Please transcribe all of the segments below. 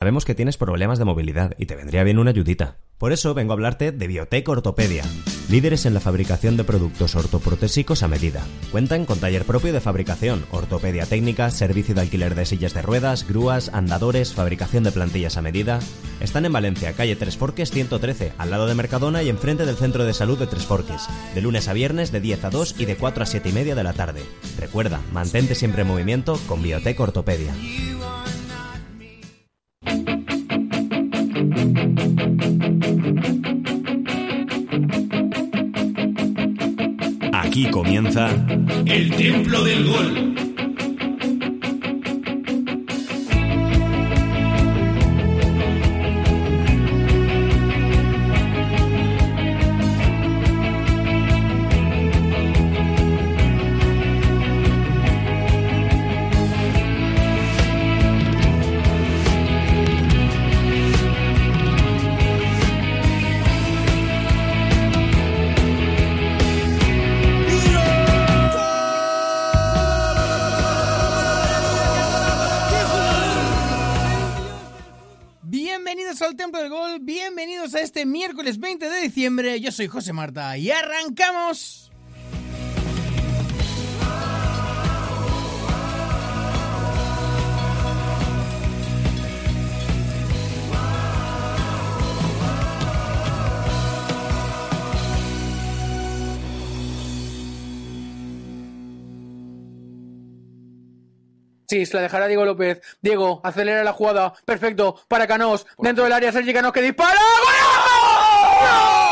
Sabemos que tienes problemas de movilidad y te vendría bien una ayudita. Por eso vengo a hablarte de Biotech Ortopedia, líderes en la fabricación de productos ortoprotésicos a medida. Cuentan con taller propio de fabricación, ortopedia técnica, servicio de alquiler de sillas de ruedas, grúas, andadores, fabricación de plantillas a medida. Están en Valencia, calle Tres Forques 113, al lado de Mercadona y enfrente del Centro de Salud de Tres Forques, de lunes a viernes de 10 a 2 y de 4 a 7 y media de la tarde. Recuerda, mantente siempre en movimiento con Biotech Ortopedia. Aquí comienza El Templo del Gol. Yo soy José Marta y arrancamos. Sí, se la dejará Diego López. Diego, acelera la jugada. Perfecto. Para Canós. Dentro del área, Sergi Canós que dispara. ¡Gol!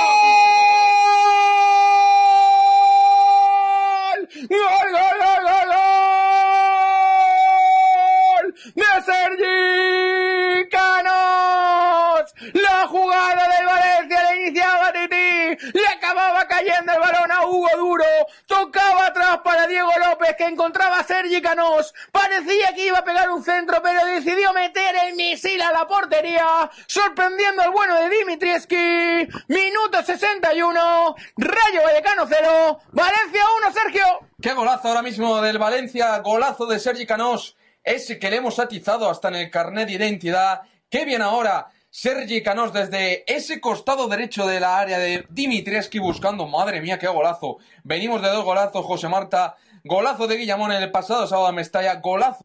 Para Diego López que encontraba a Sergi Canós. Parecía que iba a pegar un centro, pero decidió meter el misil a la portería, sorprendiendo al bueno de Dimitrieski. Minuto 61, Rayo Vallecano 0, Valencia 1, Sergio. Qué golazo ahora mismo del Valencia, golazo de Sergi Canós, ese que le hemos atizado hasta en el carnet de identidad. Qué bien ahora Sergi Canós desde ese costado derecho de la área de Dimitrieski buscando, madre mía, qué golazo. Venimos de dos golazos, José Marta, golazo de Guillamón en el pasado sábado a Mestalla, golazo.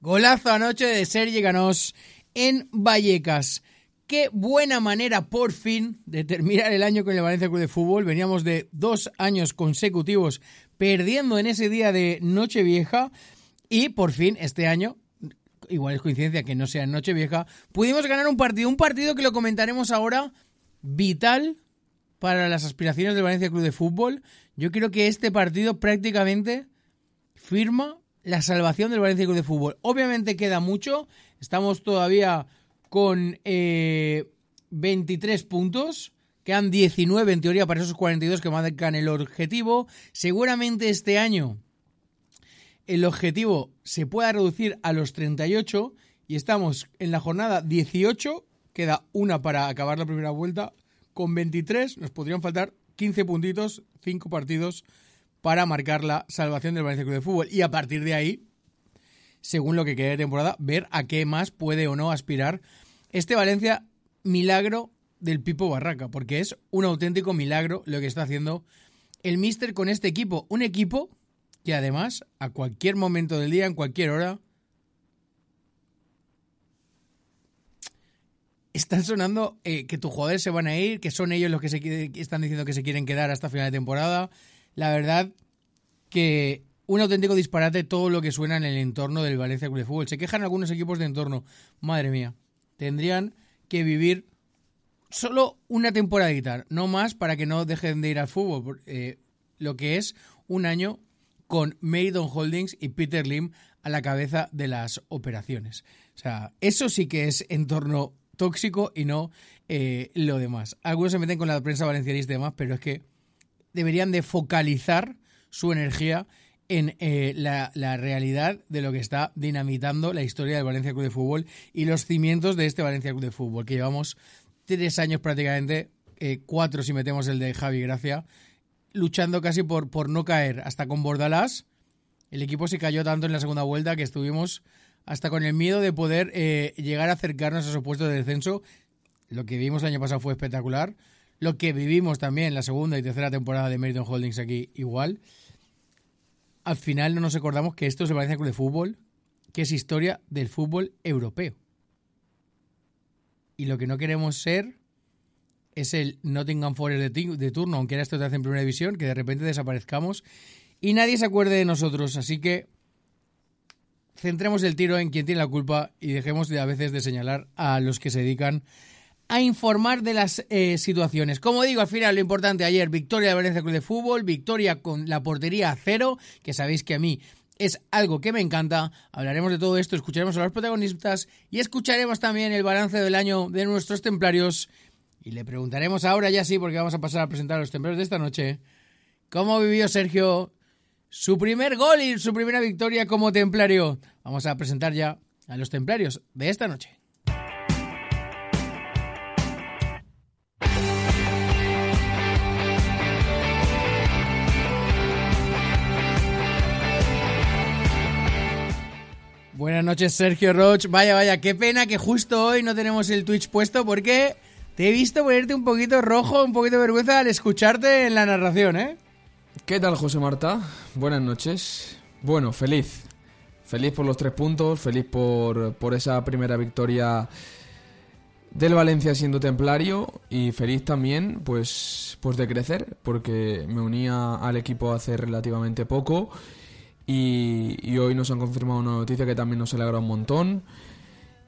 Golazo anoche de Sergi Canós en Vallecas. Qué buena manera, por fin, de terminar el año con el Valencia Club de Fútbol. Veníamos de dos años consecutivos perdiendo en ese día de Nochevieja. Y por fin, este año, igual es coincidencia que no sea en Nochevieja, pudimos ganar un partido. Un partido que lo comentaremos ahora, vital para las aspiraciones del Valencia Club de Fútbol. Yo creo que este partido prácticamente firma la salvación del Valencia Club de Fútbol. Obviamente queda mucho. Estamos todavía con eh, 23 puntos. Quedan 19 en teoría para esos 42 que marcan el objetivo. Seguramente este año el objetivo se pueda reducir a los 38 y estamos en la jornada 18. Queda una para acabar la primera vuelta. Con 23 nos podrían faltar 15 puntitos, 5 partidos para marcar la salvación del Valencia Club de Fútbol. Y a partir de ahí, según lo que quede de temporada, ver a qué más puede o no aspirar este Valencia milagro del Pipo Barraca, porque es un auténtico milagro lo que está haciendo el Mister con este equipo. Un equipo que además, a cualquier momento del día, en cualquier hora, están sonando eh, que tus jugadores se van a ir, que son ellos los que se están diciendo que se quieren quedar hasta final de temporada. La verdad que un auténtico disparate todo lo que suena en el entorno del Valencia Club de Fútbol. Se quejan algunos equipos de entorno. Madre mía, tendrían que vivir solo una temporadita, no más para que no dejen de ir al fútbol. eh, lo que es un año con Maidon Holdings y Peter Lim a la cabeza de las operaciones. O sea, eso sí que es entorno tóxico y no eh, lo demás. Algunos se meten con la prensa valencianista y demás, pero es que deberían de focalizar su energía en eh, la, realidad de lo que está dinamitando la historia del Valencia Club de Fútbol y los cimientos de este Valencia Club de Fútbol, que llevamos tres años prácticamente, eh, cuatro si metemos el de Javi Gracia, luchando casi por, por no caer. Hasta con Bordalás, el equipo se cayó tanto en la segunda vuelta que estuvimos hasta con el miedo de poder eh, llegar a acercarnos a su puesto de descenso. Lo que vimos el año pasado fue espectacular. Lo que vivimos también la segunda y tercera temporada de Meriton Holdings aquí igual al final no nos acordamos que esto es el Valencia Club de Fútbol, que es historia del fútbol europeo. Y lo que no queremos ser es el Nottingham Forest de, turno, aunque era esto te hace en primera división, que de repente desaparezcamos y nadie se acuerde de nosotros. Así que centremos el tiro en quien tiene la culpa y dejemos de a veces de señalar a los que se dedican a informar de las eh, situaciones. Como digo, al final lo importante ayer, victoria de Valencia Club de Fútbol, victoria con la portería a cero, que sabéis que a mí es algo que me encanta. Hablaremos de todo esto, escucharemos a los protagonistas y escucharemos también el balance del año de nuestros templarios. Y le preguntaremos ahora ya sí, porque vamos a pasar a presentar a los templarios de esta noche, cómo vivió Sergio su primer gol y su primera victoria como templario. Vamos a presentar ya a los templarios de esta noche. Buenas noches, Sergio Roch. Vaya, vaya, qué pena que justo hoy no tenemos el Twitch puesto porque te he visto ponerte un poquito rojo, un poquito de vergüenza al escucharte en la narración, ¿eh? ¿Qué tal, José Marta? Buenas noches. Bueno, feliz. Feliz por los tres puntos, feliz por, por esa primera victoria del Valencia siendo templario y feliz también pues, pues de crecer porque me unía al equipo hace relativamente poco y, hoy nos han confirmado una noticia que también nos alegra un montón.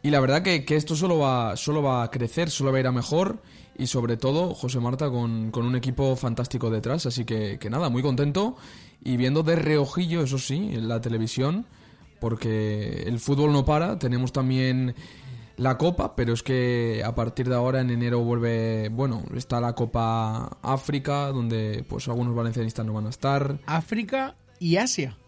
Y la verdad que, esto solo va, solo va a crecer, solo va a ir a mejor. Y sobre todo, José Marta con, un equipo fantástico detrás. Así que, que, nada, muy contento. Y viendo de reojillo, eso sí, en la televisión. Porque el fútbol no para. Tenemos también la Copa, pero es que a partir de ahora en enero vuelve, bueno, está la Copa África, donde pues algunos valencianistas no van a estar. África y Asia.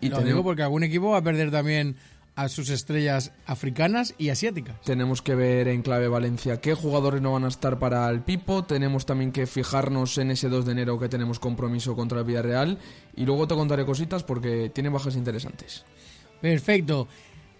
Y Lo digo porque algún equipo va a perder también a sus estrellas africanas y asiáticas. Tenemos que ver en clave Valencia qué jugadores no van a estar para el Pipo. Tenemos también que fijarnos en ese 2 de enero que tenemos compromiso contra el Villarreal. Y luego te contaré cositas porque tiene bajas interesantes. Perfecto.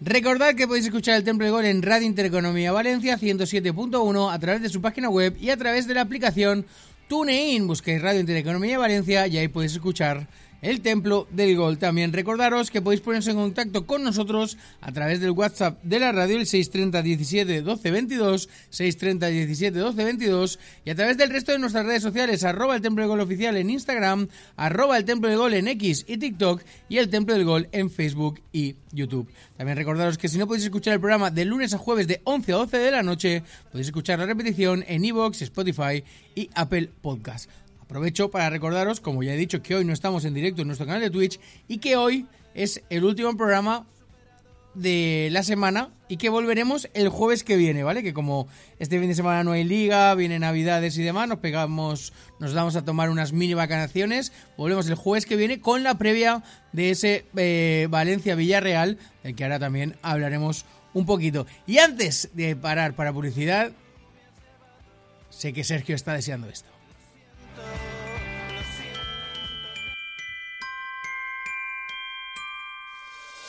Recordad que podéis escuchar el Templo de Gol en Radio Intereconomía Valencia 107.1 a través de su página web y a través de la aplicación TuneIn. Busquéis Radio Intereconomía Valencia y ahí podéis escuchar el Templo del Gol. También recordaros que podéis ponerse en contacto con nosotros a través del WhatsApp de la radio, el 630 17 12 22, 630 17 12 22, y a través del resto de nuestras redes sociales, arroba el Templo del Gol oficial en Instagram, arroba el Templo del Gol en X y TikTok, y el Templo del Gol en Facebook y YouTube. También recordaros que si no podéis escuchar el programa de lunes a jueves de 11 a 12 de la noche, podéis escuchar la repetición en Evox, Spotify y Apple Podcast. Aprovecho para recordaros, como ya he dicho, que hoy no estamos en directo en nuestro canal de Twitch y que hoy es el último programa de la semana y que volveremos el jueves que viene, ¿vale? Que como este fin de semana no hay liga, vienen navidades y demás, nos pegamos, nos damos a tomar unas mini vacaciones, volvemos el jueves que viene con la previa de ese eh, Valencia-Villarreal, del que ahora también hablaremos un poquito. Y antes de parar para publicidad, sé que Sergio está deseando esto.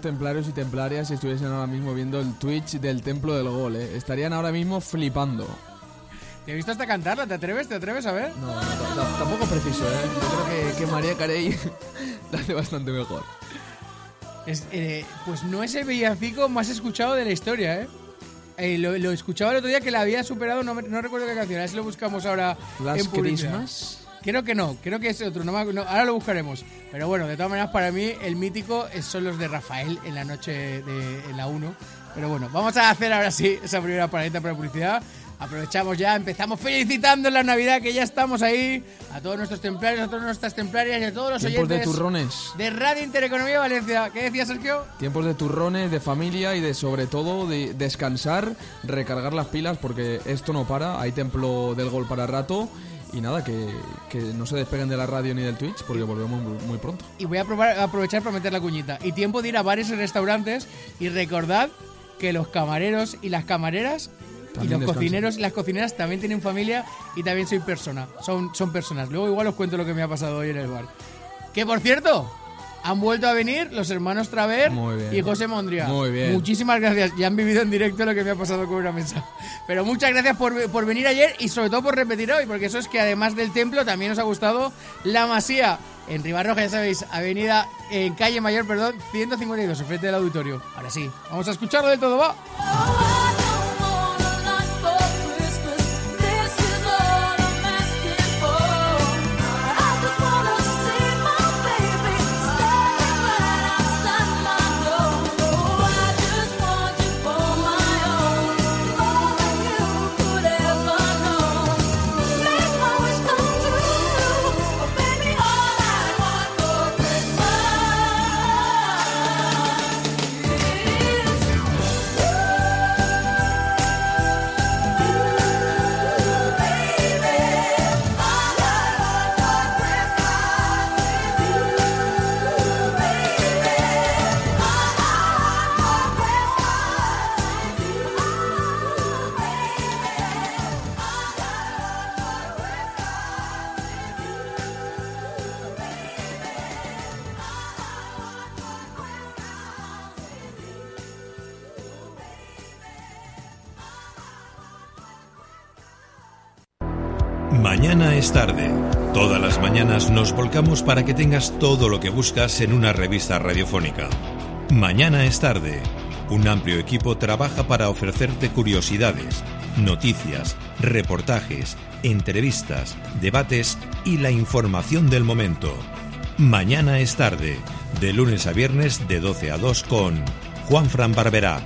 templarios y templarias si estuviesen ahora mismo viendo el Twitch del Templo del Gol, ¿eh? estarían ahora mismo flipando. Te he visto hasta cantarla, ¿te atreves? ¿Te atreves a ver? No, no, tampoco preciso, ¿eh? Yo creo que, que María Carey la hace bastante mejor. Es, eh, pues no es el villancico más escuchado de la historia, ¿eh? Eh, lo, lo escuchaba el otro día que la había superado, no, recuerdo qué canción, a ver si lo buscamos ahora Las en. Christmas. Creo que no, creo que es otro, no no, ahora lo buscaremos. Pero bueno, de todas maneras, para mí el mítico es- son los de Rafael en la noche de en la 1. Pero bueno, vamos a hacer ahora sí esa primera paradita para publicidad. Aprovechamos ya, empezamos felicitando la Navidad, que ya estamos ahí. A todos nuestros templarios, a todas nuestras templarias y a todos los Tiempos de oyentes turrones. de Radio Intereconomía Valencia. ¿Qué decía Sergio? Tiempos de turrones, de familia y de sobre todo de descansar, recargar las pilas porque esto no para, hay templo del gol para rato y nada, que, que no se despeguen de la radio ni del Twitch porque volvemos muy, muy pronto. Y voy a probar- aprovechar para meter la cuñita. Y tiempo de ir a bares y restaurantes. Y recordad que los camareros y las camareras y También los descansan. cocineros y las cocineras también tienen familia y también soy persona. Son, son personas. Luego igual os cuento lo que me ha pasado hoy en el bar. Que por cierto, han vuelto a venir los hermanos Traver y José Mondria. Muy bien. Muchísimas gracias. Ya han vivido en directo lo que me ha pasado con una mesa. Pero muchas gracias por, por venir ayer y sobre todo por repetir hoy, porque eso es que además del templo también os ha gustado la masía en Ribarroja, ya sabéis, avenida, en calle Mayor, perdón, 152, enfrente del auditorio. Ahora sí, vamos a escucharlo del todo, va. Nos volcamos para que tengas todo lo que buscas en una revista radiofónica. Mañana es tarde. Un amplio equipo trabaja para ofrecerte curiosidades, noticias, reportajes, entrevistas, debates y la información del momento. Mañana es tarde. De lunes a viernes de 12 a 2 con Juan Fran Barberá.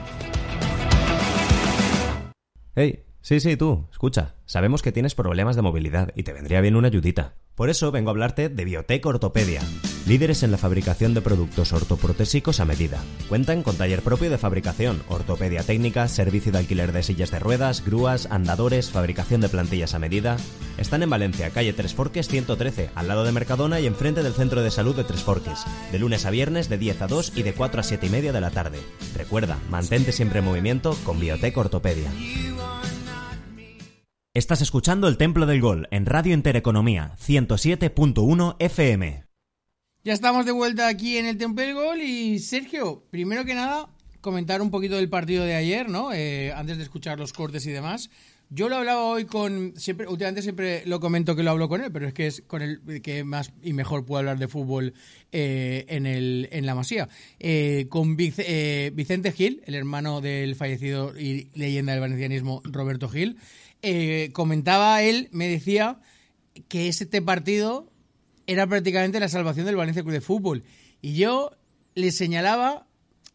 Hey, sí, sí, tú, escucha. Sabemos que tienes problemas de movilidad y te vendría bien una ayudita. Por eso vengo a hablarte de Biotech Ortopedia, líderes en la fabricación de productos ortoprotésicos a medida. Cuentan con taller propio de fabricación, ortopedia técnica, servicio de alquiler de sillas de ruedas, grúas, andadores, fabricación de plantillas a medida. Están en Valencia, calle Tres Forques 113, al lado de Mercadona y enfrente del Centro de Salud de Tres Forques, de lunes a viernes de 10 a 2 y de 4 a 7 y media de la tarde. Recuerda, mantente siempre en movimiento con Biotech Ortopedia. Estás escuchando El Templo del Gol en Radio Intereconomía 107.1 FM. Ya estamos de vuelta aquí en el Templo del Gol y Sergio, primero que nada, comentar un poquito del partido de ayer, ¿no? Eh, antes de escuchar los cortes y demás. Yo lo hablaba hoy con. siempre Últimamente siempre lo comento que lo hablo con él, pero es que es con el que más y mejor puedo hablar de fútbol eh, en, el, en la Masía. Eh, con Vic- Vicente Gil, el hermano del fallecido y leyenda del valencianismo Roberto Gil. Eh, comentaba él, me decía que este partido era prácticamente la salvación del Valencia Club de Fútbol. Y yo le señalaba,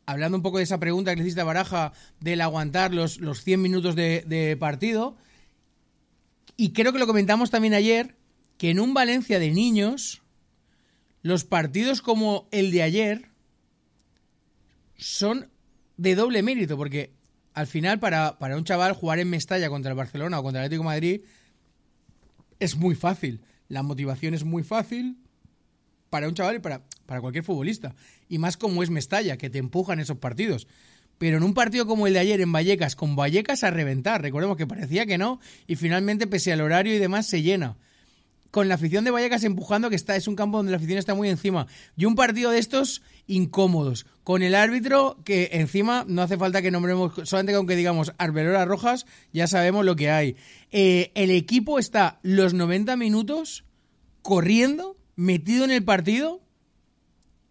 hablando un poco de esa pregunta que le hiciste a Baraja, del aguantar los, los 100 minutos de, de partido, y creo que lo comentamos también ayer, que en un Valencia de niños, los partidos como el de ayer son de doble mérito, porque al final para, para un chaval jugar en Mestalla contra el Barcelona o contra el Atlético Madrid es muy fácil. La motivación es muy fácil para un chaval y para, para cualquier futbolista. Y más como es Mestalla, que te empujan esos partidos. Pero en un partido como el de ayer en Vallecas, con Vallecas a reventar, recordemos que parecía que no, y finalmente, pese al horario y demás, se llena. Con la afición de Vallecas empujando, que está, es un campo donde la afición está muy encima. Y un partido de estos incómodos, con el árbitro que encima no hace falta que nombremos, solamente con que digamos Arbeloras Rojas, ya sabemos lo que hay. Eh, el equipo está los 90 minutos corriendo, metido en el partido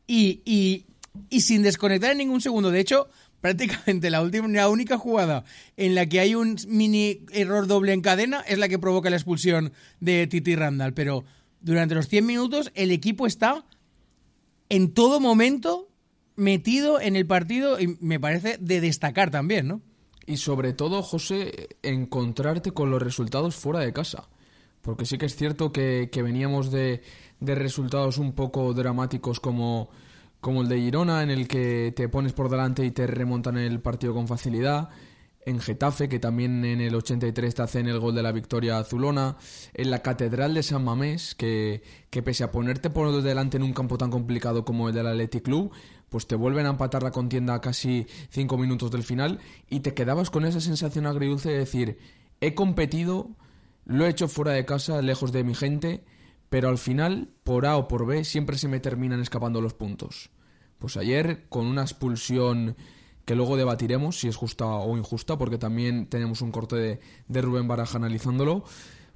y, y, y sin desconectar en ningún segundo. De hecho, prácticamente la última la única jugada en la que hay un mini error doble en cadena es la que provoca la expulsión de Titi Randall, pero durante los 100 minutos el equipo está en todo momento metido en el partido y me parece de destacar también, ¿no? Y sobre todo, José, encontrarte con los resultados fuera de casa. Porque sí que es cierto que, que veníamos de, de resultados un poco dramáticos como como el de Girona, en el que te pones por delante y te remontan el partido con facilidad. En Getafe, que también en el 83 te hacen el gol de la victoria azulona. En la Catedral de San Mamés, que, que pese a ponerte por delante en un campo tan complicado como el del Athletic Club, pues te vuelven a empatar la contienda a casi cinco minutos del final y te quedabas con esa sensación agridulce de decir, he competido, lo he hecho fuera de casa, lejos de mi gente, pero al final, por A o por B, siempre se me terminan escapando los puntos. Pues ayer, con una expulsión que luego debatiremos si es justa o injusta, porque también tenemos un corte de, de Rubén Baraja analizándolo,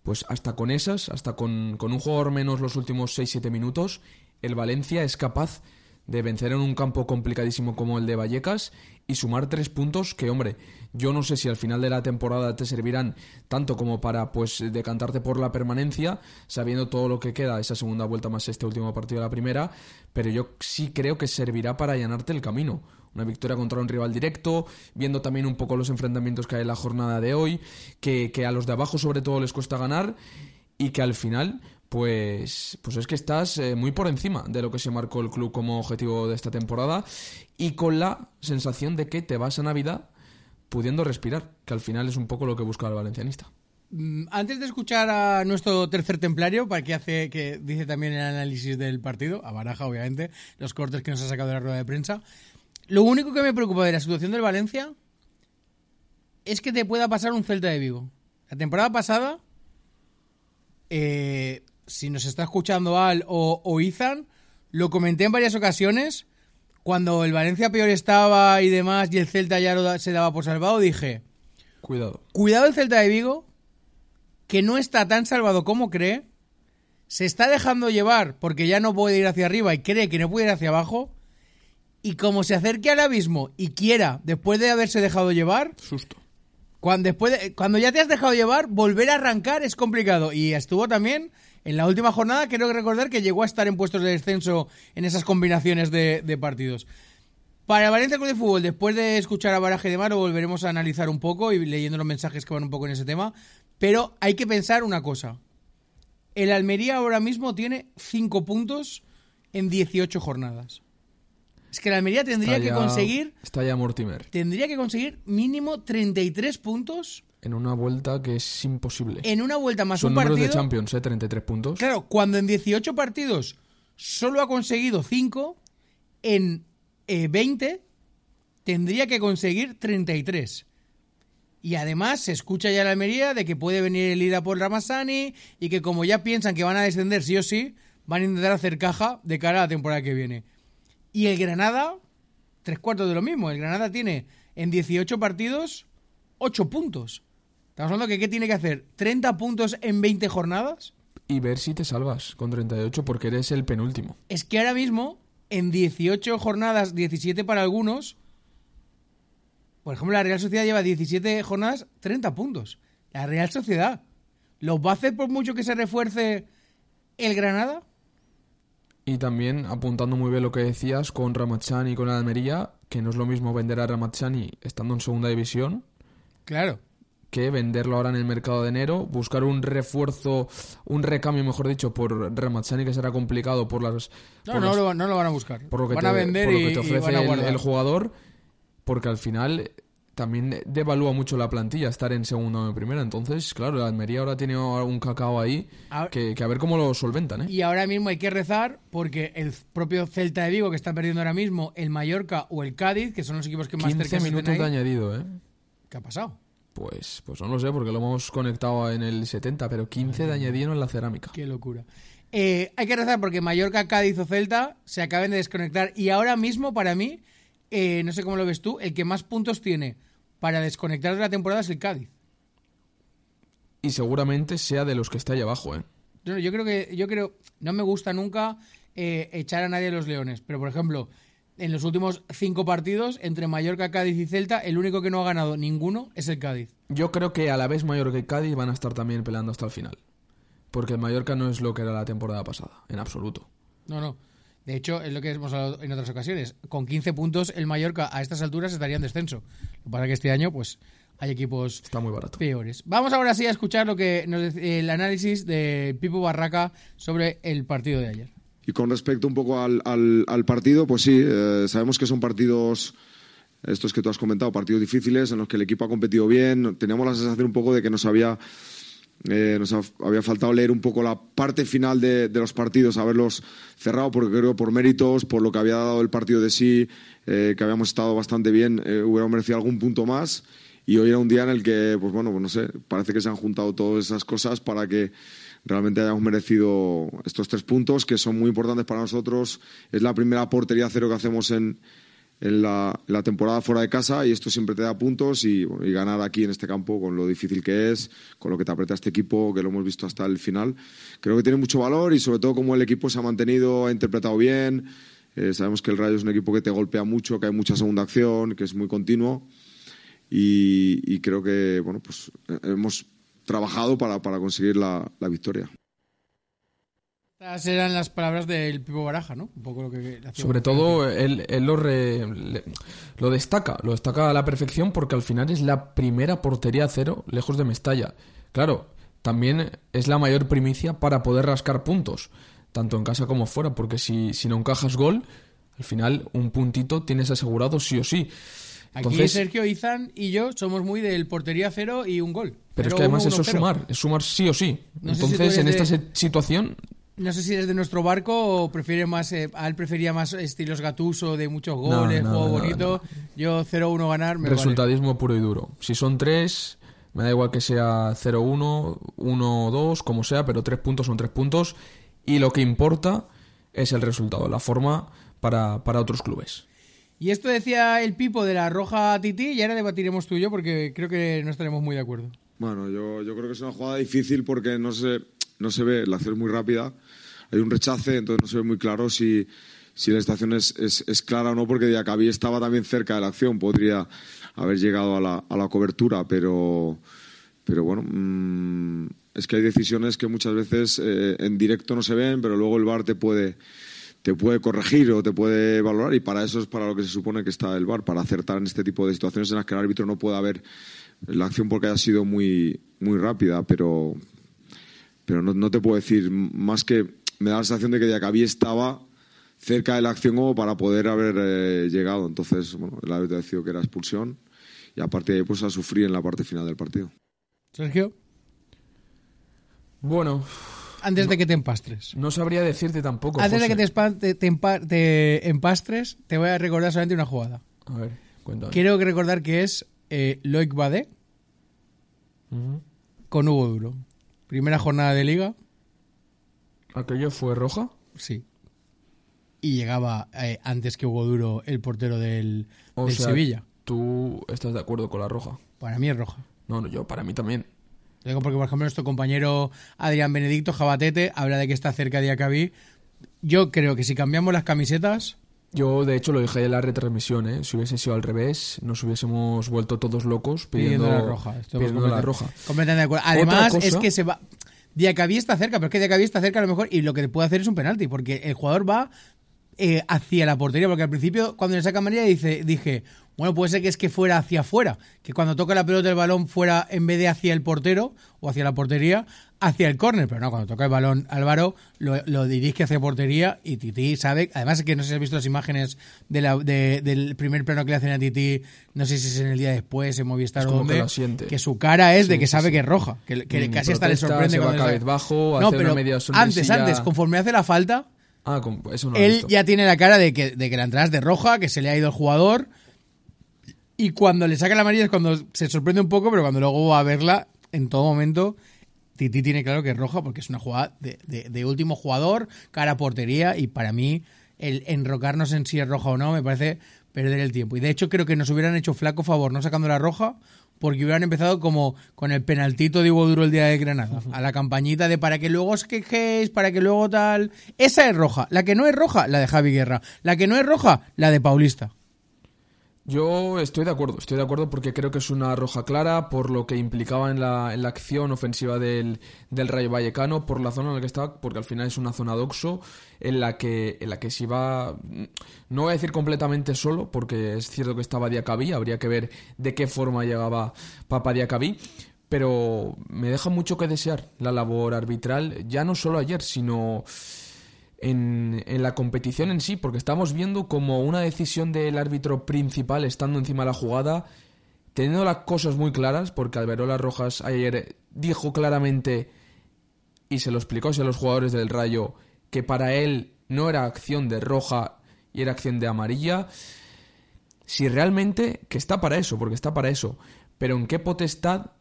pues hasta con esas, hasta con, con un jugador menos los últimos 6-7 minutos, el Valencia es capaz de vencer en un campo complicadísimo como el de Vallecas y sumar tres puntos que, hombre, yo no sé si al final de la temporada te servirán tanto como para pues decantarte por la permanencia, sabiendo todo lo que queda esa segunda vuelta más este último partido de la primera, pero yo sí creo que servirá para allanarte el camino. Una victoria contra un rival directo, viendo también un poco los enfrentamientos que hay en la jornada de hoy, que, que a los de abajo sobre todo les cuesta ganar y que al final pues, pues es que estás eh, muy por encima de lo que se marcó el club como objetivo de esta temporada y con la sensación de que te vas a Navidad pudiendo respirar, que al final es un poco lo que busca el valencianista. Mm, Antes de escuchar a nuestro tercer templario, para que hace que dice también el análisis del partido, a Baraja, obviamente, los cortes que nos ha sacado de la rueda de prensa, lo único que me preocupa de la situación del Valencia es que te pueda pasar un Celta de Vigo. La temporada pasada, eh, si nos está escuchando Al o, o Izan, lo comenté en varias ocasiones. Cuando el Valencia peor estaba y demás, y el Celta ya lo da- se daba por salvado, dije: Cuidado. Cuidado el Celta de Vigo, que no está tan salvado como cree. Se está dejando llevar porque ya no puede ir hacia arriba y cree que no puede ir hacia abajo. Y como se acerque al abismo y quiera, después de haberse dejado llevar, Susto. cuando, después de- cuando ya te has dejado llevar, volver a arrancar es complicado. Y estuvo también en la última jornada, creo que recordar que llegó a estar en puestos de descenso en esas combinaciones de, de partidos. Para el Valencia Club de Fútbol, después de escuchar a Baraje de Maro, volveremos a analizar un poco y leyendo los mensajes que van un poco en ese tema. Pero hay que pensar una cosa. El Almería ahora mismo tiene 5 puntos en 18 jornadas. Es que el Almería tendría que conseguir Está ya Mortimer. tendría que conseguir mínimo 33 puntos En una vuelta que es imposible. en una vuelta más Son un partido. de Champions, ¿eh? 33 puntos. Claro, cuando en 18 partidos solo ha conseguido 5, en eh, 20 tendría que conseguir 33. Y además se escucha ya la Almería de que puede venir el Ida por Ramassani y que como ya piensan que van a descender sí o sí, van a intentar hacer caja de cara a la temporada que viene. Y el Granada, tres cuartos de lo mismo. El Granada tiene en 18 partidos 8 puntos. Estamos hablando que ¿qué tiene que hacer? ¿30 puntos en 20 jornadas? Y ver si te salvas con 38 porque eres el penúltimo. Es que ahora mismo, en 18 jornadas, 17 para algunos, por ejemplo, la Real Sociedad lleva 17 jornadas, 30 puntos. La Real Sociedad. ¿Los va a hacer por mucho que se refuerce el Granada? Y también apuntando muy bien lo que decías con Ramachani y con Almería, que no es lo mismo vender a Ramachani estando en segunda división Claro. Que venderlo ahora en el mercado de enero, buscar un refuerzo, un recambio, mejor dicho, por Ramachani que será complicado por las No, por no, las- lo, no lo van a buscar. por lo que van te, a vender por lo y, que te y ofrece a el, jugador, porque al final eh, también devalúa mucho la plantilla estar en segunda o en primera. Entonces, claro, la Almería ahora tiene un cacao ahí Ahora- que, que a ver cómo lo solventan, ¿eh? Y ahora mismo hay que rezar porque el propio Celta de Vigo, que está perdiendo ahora mismo, el Mallorca o el Cádiz, que son los equipos que más 15 cerca están minutos de añadido, ¿eh? ¿Qué ha pasado? Pues, pues no lo sé, porque lo hemos conectado en el 70, pero 15 de añadido en la cerámica. Qué locura. Eh, hay que rezar porque Mallorca, Cádiz o Celta se acaben de desconectar. Y ahora mismo, para mí, eh, no sé cómo lo ves tú, el que más puntos tiene para desconectar de la temporada es el Cádiz. Y seguramente sea de los que está ahí abajo, ¿eh? Yo, yo creo que, yo creo, no me gusta nunca eh, echar a nadie de los Leones, pero por ejemplo, en los últimos cinco partidos, entre Mallorca, Cádiz y Celta, el único que no ha ganado ninguno es el Cádiz. Yo creo que a la vez Mallorca y Cádiz van a estar también peleando hasta el final. Porque el Mallorca no es lo que era la temporada pasada, en absoluto. No, no. De hecho, es lo que hemos hablado en otras ocasiones. Con 15 puntos, el Mallorca a estas alturas estaría en descenso. Lo que pasa es que este año, pues, hay equipos Está muy barato. peores. Vamos ahora sí a escuchar lo que nos el análisis de Pipo Barraca sobre el partido de ayer. Y con respecto un poco al, al- al partido, pues sí, eh, sabemos que son partidos, estos que tú has comentado, partidos difíciles en los que el equipo ha competido bien. Teníamos la sensación un poco de que nos había, eh, nos ha- había faltado leer un poco la parte final de, de los partidos, haberlos cerrado, porque creo por méritos, por lo que había dado el partido de sí, eh, que habíamos estado bastante bien, eh, hubiéramos merecido algún punto más. Y hoy era un día en el que, pues bueno, pues no sé, parece que se han juntado todas esas cosas para que realmente hayamos merecido estos tres puntos que son muy importantes para nosotros. Es la primera portería cero que hacemos en, en la, temporada fuera de casa y esto siempre te da puntos y, ganar aquí en este campo con lo difícil que es, con lo que te aprieta este equipo, que lo hemos visto hasta el final, creo que tiene mucho valor y sobre todo como el equipo se ha mantenido, ha interpretado bien. Eh, sabemos que el Rayo es un equipo que te golpea mucho, que hay mucha segunda acción, que es muy continuo y, y creo que bueno pues eh, hemos trabajado para, para conseguir la, la victoria. Estas eran las palabras del Pipo Baraja, ¿no? Un poco lo que Sobre todo, él, él lo, re- le- lo destaca, lo destaca a la perfección porque al final es la primera portería a cero lejos de Mestalla. Claro, también es la mayor primicia para poder rascar puntos, tanto en casa como fuera, porque si, si no encajas gol, al final un puntito tienes asegurado sí o sí. Aquí Entonces, Sergio, Izan y yo somos muy del portería cero y un gol. pero es que además uno, eso uno, es sumar, es sumar sí o sí. No si Entonces, en esta situación, No sé si eres de nuestro barco o prefiere más, eh, a él prefería más estilos Gatuso de muchos goles, no, juego no, bonito. Yo 0-1 ganar, me vale. resultadismo puro y duro. Si son tres, me da igual que sea 0-1, 1-2, como sea, pero tres puntos son tres puntos. Y lo que importa es el resultado, la forma para, para otros clubes. Y esto decía el Pipo de la roja Titi y ahora debatiremos tú y yo porque creo que no estaremos muy de acuerdo. Bueno, yo, yo creo que es una jugada difícil porque no se, no se ve, la acción es muy rápida, hay un rechace, entonces no se ve muy claro si, si la estación es, es, es clara o no, porque Diacabí estaba también cerca de la acción, podría haber llegado a la, a la cobertura, pero, pero bueno, mm, es que hay decisiones que muchas veces eh, en directo no se ven, pero luego el VAR te puede, te puede corregir o te puede valorar y para eso es para lo que se supone que está el VAR, para acertar en este tipo de situaciones en las que el árbitro no pueda ver la acción porque haya sido muy, muy rápida, pero, pero no, no te puedo decir más que me da la sensación de que Diacabí estaba cerca de la acción como para poder haber eh, llegado. Entonces, bueno, el árbitro decidió que era expulsión y a partir de ahí pues a sufrir en la parte final del partido. Sergio, Bueno, antes de que te empastres. no sabría decirte tampoco. Antes de que te, te- empa- te empastres, te voy a recordar solamente una jugada. A ver, cuéntame. Quiero recordar que es eh, Loic Badé con Hugo Duro. Primera jornada de liga, ¿Aquello fue roja? sí. Y llegaba eh, antes que Hugo Duro el portero del, O del sea, Sevilla. ¿Tú estás de acuerdo con la roja? Para mí es roja. No, no, yo, para mí también. Digo porque, por ejemplo, nuestro compañero Adrián Benedicto Jabatete habla de que está cerca de Acabí. Yo creo que si cambiamos las camisetas, Yo, de hecho, lo dije en la retransmisión, ¿eh? Si hubiese sido al revés, nos hubiésemos vuelto todos locos pidiendo, pidiendo la roja. Pidiendo la roja. Completamente de acuerdo. Además, cosa- es que se va. Diacabí está cerca, pero es que Diacabí está cerca a lo mejor y lo que puede hacer es un penalti, porque el jugador va eh, hacia la portería, porque al principio cuando le saca amarilla dice, dije, bueno, puede ser que es que fuera hacia afuera, que cuando toca la pelota el balón fuera en vez de hacia el portero o hacia la portería, hacia el córner, pero no, cuando toca el balón Álvaro lo, lo dirige hacia portería y Titi sabe, además es que no sé si has visto las imágenes de la- de- del primer plano que le hacen a Titi, no sé si es en el día después, en Movistar o como que que su cara es de que sabe sí. que es roja, que, que Mm, casi hasta le protesta, sorprende se va cuando cabizbajo, No, hace pero media antes, antes, conforme hace la falta, Ah, eso no lo él visto. ya tiene la cara de que, de que la entrada es de roja, que se le ha ido el jugador. Y cuando le saca la amarilla es cuando se sorprende un poco, pero cuando luego va a verla, en todo momento, Titi tiene claro que es roja porque es una jugada de, de- último jugador, cara a portería, y para mí el enrocarnos en si es roja o no me parece perder el tiempo. Y de hecho creo que nos hubieran hecho flaco favor no sacando la roja porque hubieran empezado como con el penaltito de Hugo Duro el día de Granada, a la campañita de para que luego os quejéis, para que luego tal... Esa es roja. La que no es roja, la de Javi Guerra. La que no es roja, la de Paulista. Yo estoy de acuerdo, estoy de acuerdo porque creo que es una roja clara por lo que implicaba en la, en la acción ofensiva del, del Rayo Vallecano, por la zona en la que estaba, porque al final es una zona doxo en la que, en la que se iba, no voy a decir completamente solo, porque es cierto que estaba Diacabí, habría que ver de qué forma llegaba Papa Diacabí, pero me deja mucho que desear la labor arbitral, ya no solo ayer, sino en, en la competición en sí, porque estamos viendo como una decisión del árbitro principal estando encima de la jugada, teniendo las cosas muy claras, porque Alberola Rojas ayer dijo claramente y se lo explicó a los jugadores del Rayo que para él no era acción de roja y era acción de amarilla. Si realmente, que está para eso, porque está para eso, pero en qué potestad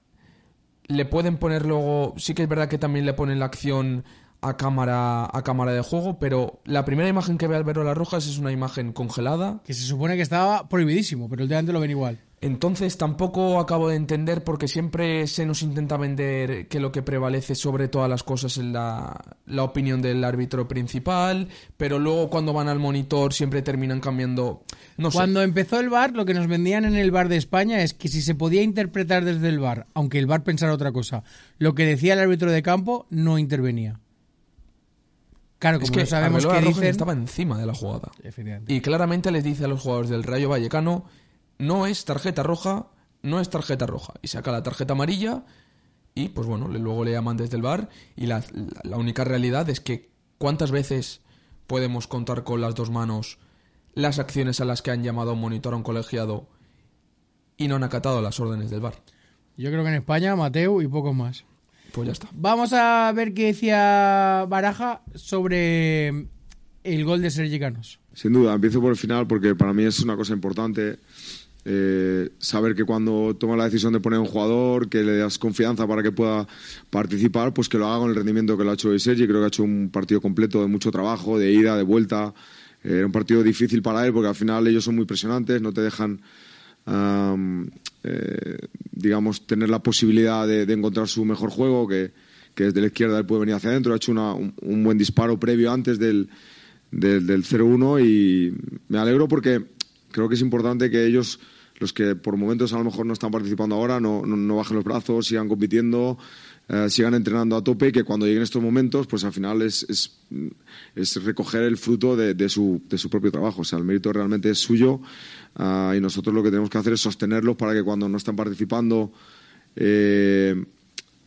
le pueden poner luego, sí que es verdad que también le ponen la acción a cámara a cámara de juego, pero la primera imagen que ve Alberola Rojas es una imagen congelada. Que se supone que estaba prohibidísimo, pero últimamente lo ven igual. Entonces tampoco acabo de entender porque siempre se nos intenta vender que lo que prevalece sobre todas las cosas es la, la opinión del árbitro principal, pero luego cuando van al monitor siempre terminan cambiando. No sé. Cuando empezó el VAR, lo que nos vendían en el VAR de España es que si se podía interpretar desde el VAR, aunque el VAR pensara otra cosa, lo que decía el árbitro de campo no intervenía. Claro, como es que no sabemos qué dicen... estaba encima de la jugada. Y claramente les dice a los jugadores del Rayo Vallecano, no es tarjeta roja, no es tarjeta roja. Y saca la tarjeta amarilla y pues bueno, luego le llaman desde el bar y la, la- la única realidad es que cuántas veces podemos contar con las dos manos las acciones a las que han llamado a un monitor a un colegiado y no han acatado las órdenes del bar. Yo creo que en España, Mateo y pocos más. Pues ya está. Vamos a ver qué decía Baraja sobre el gol de Sergi Canos. Sin duda, empiezo por el final porque para mí es una cosa importante eh, saber que cuando tomas la decisión de poner a un jugador, que le das confianza para que pueda participar, pues que lo haga con el rendimiento que lo ha hecho hoy Sergi. Creo que ha hecho un partido completo de mucho trabajo, de ida, de vuelta. Eh, Era un partido difícil para él porque al final ellos son muy presionantes, no te dejan eh, digamos, tener la posibilidad de, de encontrar su mejor juego, que, que desde la izquierda él puede venir hacia adentro. Ha hecho una- un, un buen disparo previo antes del, del, del 0-1 y me alegro porque creo que es importante que ellos, los que por momentos a lo mejor no están participando ahora, no, no, no bajen los brazos, sigan compitiendo. Eh, sigan entrenando a tope y que cuando lleguen estos momentos, pues al final es, es, recoger el fruto de, de su, de su propio trabajo. O sea, el mérito realmente es suyo ah, y nosotros lo que tenemos que hacer es sostenerlos para que cuando no están participando eh,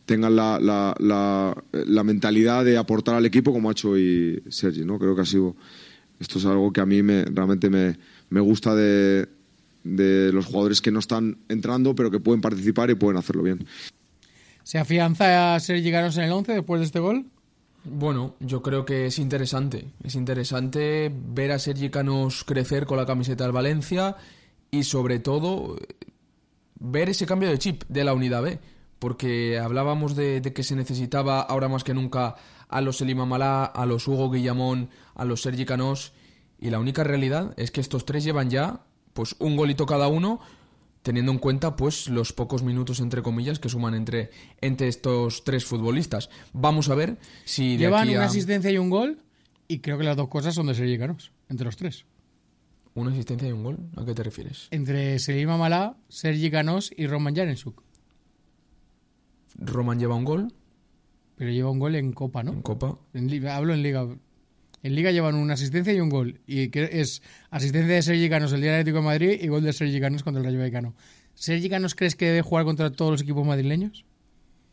tengan la, la, la, la mentalidad de aportar al equipo como ha hecho hoy Sergi. ¿no? Creo que ha sido. Esto es algo que a mí me, realmente me, me gusta de, de los jugadores que no están entrando, pero que pueden participar y pueden hacerlo bien. ¿Se afianza a Sergi Canos en el 11 después de este gol? Bueno, yo creo que es interesante. Es interesante ver a Sergi Canos crecer con la camiseta del Valencia y sobre todo ver ese cambio de chip de la unidad B. Porque hablábamos de, que se necesitaba ahora más que nunca a los Elima Malá, a los Hugo Guillamón, a los Sergi Canos. Y la única realidad es que estos tres llevan ya pues un golito cada uno, teniendo en cuenta pues los pocos minutos entre comillas que suman entre, entre estos tres futbolistas. Vamos a ver si de Llevan aquí a- una asistencia y un gol y creo que las dos cosas son de Sergi Canos, entre los tres. ¿Una asistencia y un gol? ¿A qué te refieres? Entre Selim Amalá, Sergi Canos y Roman Janensuk. Roman lleva un gol Pero lleva un gol en Copa, ¿no? en Copa. En hablo en Liga. En Liga llevan una asistencia y un gol. Y que es asistencia de Sergi Canos el día del Atlético de Madrid y gol de Sergi Canos contra el Rayo Vallecano. ¿Sergi Canos crees que debe jugar contra todos los equipos madrileños?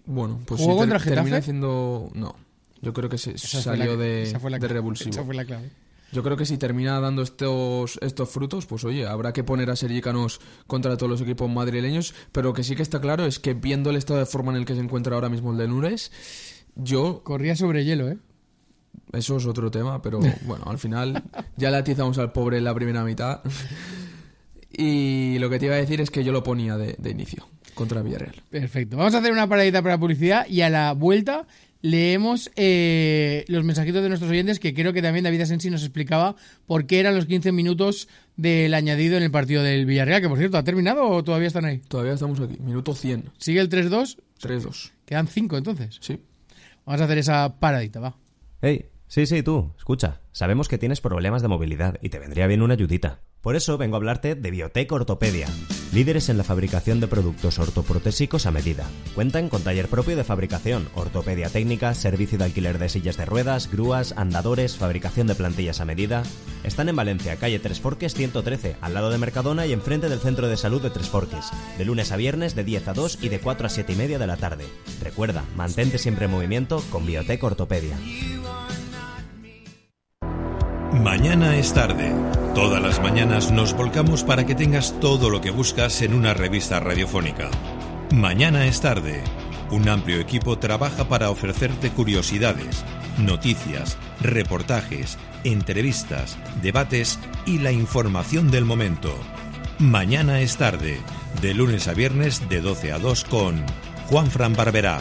Bueno, pues ¿Jugó contra termina haciendo... No, yo creo que se Esa salió la- de, esa revulsivo. Esa fue la clave. Yo creo que si termina dando estos, estos frutos, pues oye, habrá que poner a Sergi Canos contra todos los equipos madrileños, pero lo que sí que está claro es que viendo el estado de forma en el que se encuentra ahora mismo el de Nures, yo Corría sobre hielo, ¿eh? Eso es otro tema, pero bueno, al final ya le atizamos al pobre en la primera mitad. Y lo que te iba a decir es que yo lo ponía de, de inicio contra Villarreal. Perfecto. Vamos a hacer una paradita para publicidad y a la vuelta leemos eh, los mensajitos de nuestros oyentes que creo que también David Asensi nos explicaba por qué eran los 15 minutos del añadido en el partido del Villarreal, que por cierto, ¿ha terminado o todavía están ahí? Todavía estamos aquí, minuto 100. ¿Sigue el 3-2? 3-2. Quedan 5 entonces. Sí. Vamos a hacer esa paradita, va. Hey, sí, sí, tú, escucha. Sabemos que tienes problemas de movilidad y te vendría bien una ayudita. Por eso vengo a hablarte de Biotech Ortopedia, líderes en la fabricación de productos ortoprotésicos a medida. Cuentan con taller propio de fabricación, ortopedia técnica, servicio de alquiler de sillas de ruedas, grúas, andadores, fabricación de plantillas a medida. Están en Valencia, calle Tres Forques 113, al lado de Mercadona y enfrente del Centro de Salud de Tres Forques, de lunes a viernes de 10 a 2 y de 4 a 7 y media de la tarde. Recuerda, mantente siempre en movimiento con Biotech Ortopedia. Mañana es tarde. Todas las mañanas nos volcamos para que tengas todo lo que buscas en una revista radiofónica. Mañana es tarde. Un amplio equipo trabaja para ofrecerte curiosidades, noticias, reportajes, entrevistas, debates y la información del momento. Mañana es tarde. De lunes a viernes de 12 a 2 con Juan Fran Barberá.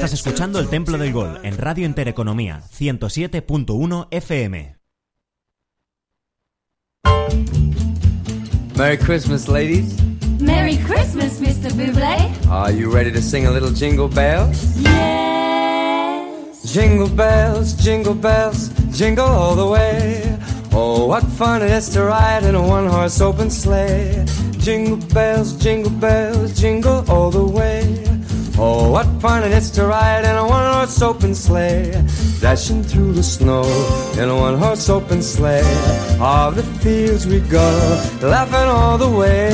Estás escuchando El Templo del Gol en Radio Intereconomía 107.1 FM. Merry Christmas, ladies. Merry Christmas, Mr. Buble. Are you ready to sing a little jingle bells? Yes. Jingle bells, jingle bells, jingle all the way. Oh, what fun it is to ride in a one horse open sleigh. Jingle bells, jingle bells, jingle all the way. Oh, what fun it is to ride in a one horse open sleigh. Dashing through the snow in a one horse open sleigh. All the fields we go, laughing all the way.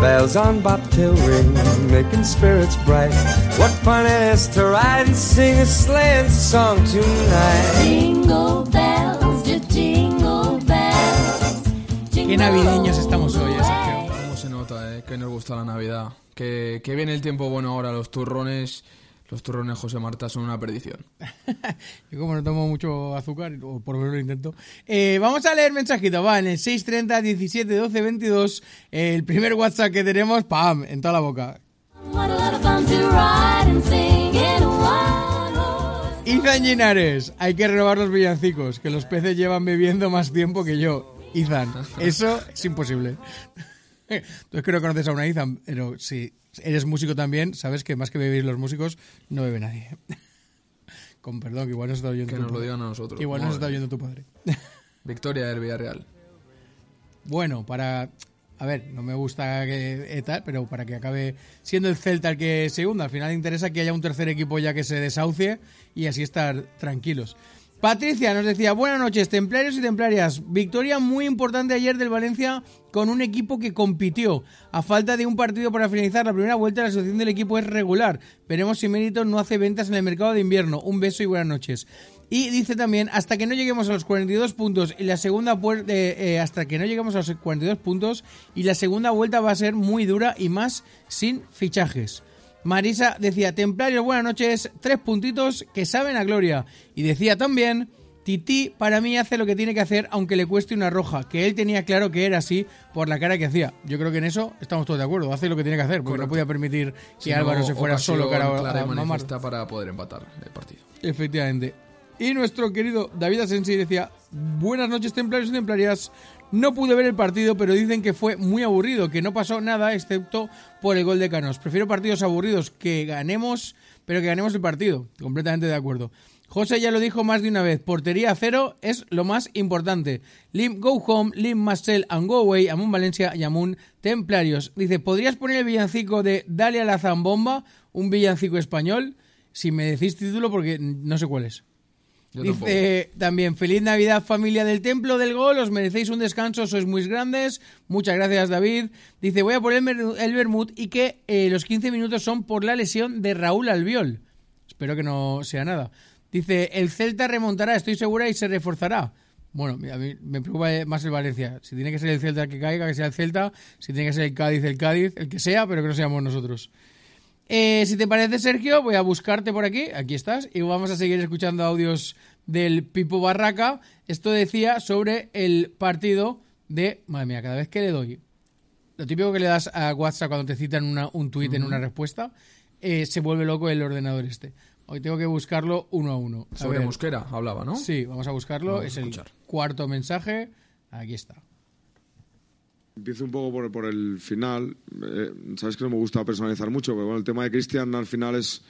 Bells on bobtail ring, making spirits bright. What fun it is to ride and sing a sleighing song tonight. Jingle bells, jingle bells. Qué Jingle navideños estamos hoy, all eh. Cómo se nota, eh, que nos gusta la Navidad. Que, que viene el tiempo bueno ahora, los turrones. Los turrones José Marta son una perdición. Yo como no tomo mucho azúcar, o por lo menos lo intento. Eh, vamos a leer mensajitos, va, en el 630 17 12 22, el primer WhatsApp que tenemos, ¡pam!, en toda la boca. Izan Linares, hay que renovar los villancicos, que los peces llevan bebiendo más tiempo que yo. Izan, eso es imposible. Entonces creo que conoces a una Izan, pero si eres músico también, sabes que más que beber los músicos, no bebe nadie. Con perdón, que igual nos está oyendo Que tu nos lo digan a nosotros. Igual nos está oyendo tu padre. Victoria del Villarreal. Bueno, para. A ver, no me gusta que eh, tal, pero para que acabe siendo el Celta el que se hunda. Al final interesa que haya un tercer equipo ya que se desahucie y así estar tranquilos. Patricia nos decía, buenas noches, templarios y templarias. Victoria muy importante ayer del Valencia con un equipo que compitió. A falta de un partido para finalizar la primera vuelta, la situación del equipo es regular. Veremos si Mérito no hace ventas en el mercado de invierno. Un beso y buenas noches. Y dice también, hasta que no lleguemos a los 42 puntos y la segunda eh, eh, hasta que no lleguemos a los 42 puntos y la segunda vuelta va a ser muy dura y más sin fichajes. Marisa decía, Templarios, buenas noches, tres puntitos que saben a gloria. Y decía también, Titi para mí hace lo que tiene que hacer aunque le cueste una roja, que él tenía claro que era así por la cara que hacía. Yo creo que en eso estamos todos de acuerdo, hace lo que tiene que hacer, porque no podía permitir que Si no, Álvaro se fuera solo cara a, a manifiesta para poder empatar el partido. Efectivamente. Y nuestro querido David Asensi decía, buenas noches templarios y templarias, no pude ver el partido, pero dicen que fue muy aburrido, que no pasó nada excepto por el gol de Canos. Prefiero partidos aburridos que ganemos, pero que ganemos el partido. Completamente de acuerdo. José ya lo dijo más de una vez, portería cero es lo más importante. Lim Go Home, Lim Marcel and Go Away, Amun Valencia y Amun Templarios. Dice, ¿podrías poner el villancico de Dale a la zambomba, un villancico español? Si me decís título porque no sé cuál es. Yo Dice también, feliz Navidad familia del Templo del Gol, os merecéis un descanso, sois muy grandes. Muchas gracias David. Dice, voy a poner el, el vermut y que eh, los 15 minutos son por la lesión de Raúl Albiol. Espero que no sea nada. Dice, el Celta remontará, estoy segura, y se reforzará. Bueno, a mí me preocupa más el Valencia. Si tiene que ser el Celta el que caiga, que sea el Celta. Si tiene que ser el Cádiz, el Cádiz. El que sea, pero que no seamos nosotros. Eh, si te parece, Sergio, voy a buscarte por aquí. Aquí estás. Y vamos a seguir escuchando audios del Pipo Barraca. Esto decía sobre el partido de. Madre mía, cada vez que le doy. Lo típico que le das a WhatsApp cuando te citan una- un tuit en una respuesta, eh, se vuelve loco el ordenador este. Hoy tengo que buscarlo uno a uno. A Sobre ver. Mosquera hablaba, ¿no? Sí, vamos a buscarlo. Vamos a es el cuarto mensaje. Aquí está. Empiezo un poco por, por el final. Eh, Sabes que no me gusta personalizar mucho, pero bueno, el tema de Cristian al final es,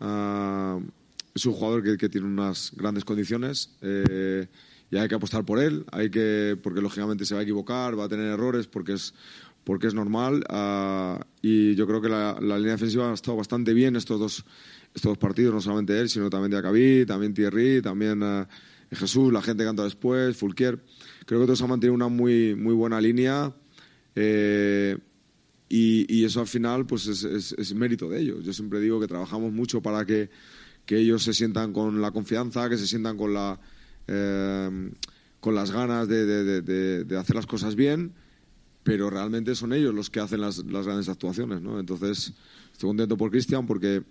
ah, es un jugador que, que tiene unas grandes condiciones eh, y hay que apostar por él. Hay que, porque lógicamente se va a equivocar, va a tener errores, porque es, porque es normal. ah, y yo creo que la, la línea defensiva ha estado bastante bien estos dos, estos dos partidos, no solamente él, sino también Diacabí, también Thierry, también ah, Jesús, la gente que canta después, Fulquier. Creo que todos han mantenido una muy, muy buena línea. eh, y, eso al final pues es, es- mérito de ellos. Yo siempre digo que trabajamos mucho para que, que ellos se sientan con la confianza, que se sientan con, la, eh, con las ganas de- de hacer las cosas bien, pero realmente son ellos los que hacen las, las grandes actuaciones. ¿no? Entonces estoy contento por Cristian porque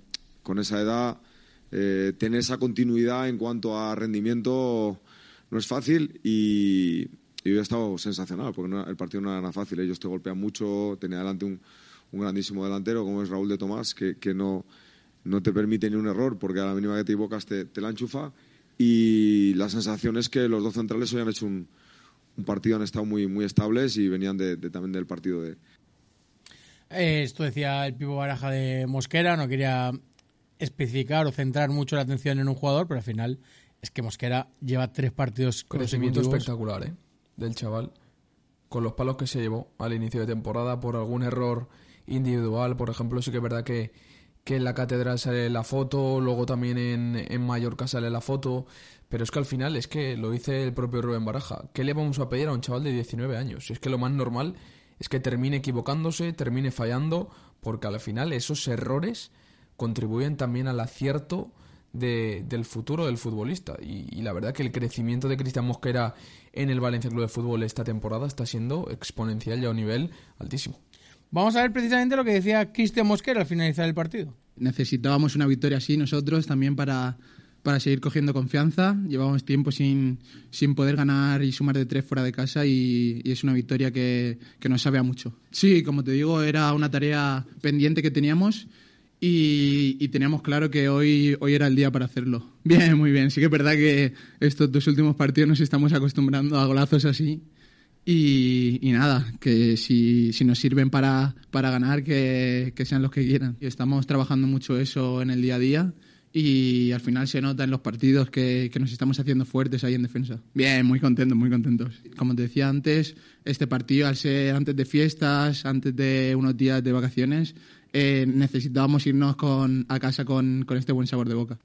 con esa edad eh, tener esa continuidad en cuanto a rendimiento no es fácil y, y hoy ha estado sensacional porque no- el partido no era nada fácil. Ellos te golpean mucho, tenía delante un, un grandísimo delantero como es Raúl de Tomás que, que no, no te permite ni un error porque a la mínima que te equivocas te, te la enchufa y la sensación es que los dos centrales hoy han hecho un, un partido, han estado muy, muy estables y venían de, de- también del partido de, Eh, esto decía el Pipo Baraja de Mosquera, no quería especificar o centrar mucho la atención en un jugador, pero al final es que Mosquera lleva tres partidos Crecimiento espectacular, ¿eh? Del chaval. Con los palos que se llevó al inicio de temporada por algún error individual. Por ejemplo, sí que es verdad que, que en la catedral sale la foto, luego también en, en Mallorca sale la foto. Pero es que al final es que lo dice el propio Rubén Baraja. ¿Qué le vamos a pedir a un chaval de 19 años? Si es que lo más normal es que termine equivocándose, termine fallando, porque al final esos errores contribuyen también al acierto de- del futuro del futbolista. Y, y la verdad que el crecimiento de Cristian Mosquera en el Valencia Club de Fútbol esta temporada está siendo exponencial y a un nivel altísimo. Vamos a ver precisamente lo que decía Cristian Mosquera al finalizar el partido. necesitábamos una victoria así nosotros también para, para seguir cogiendo confianza. Llevábamos tiempo sin, sin poder ganar y sumar de tres fuera de casa y, y es una victoria que, que nos sabe a mucho. Sí, como te digo, era una tarea pendiente que teníamos y, y teníamos claro que hoy, hoy era el día para hacerlo. Bien, muy bien. Sí que es verdad que estos dos últimos partidos nos estamos acostumbrando a golazos así. Y, y nada, que si, si nos sirven para, para ganar, que, que sean los que quieran. Y estamos trabajando mucho eso en el día a día y al final se nota en los partidos que, que nos estamos haciendo fuertes ahí en defensa. Bien, muy contentos, muy contentos. Como te decía antes, este partido al ser antes de fiestas, antes de unos días de vacaciones, eh, necesitábamos irnos con, a casa con, con este buen sabor de boca.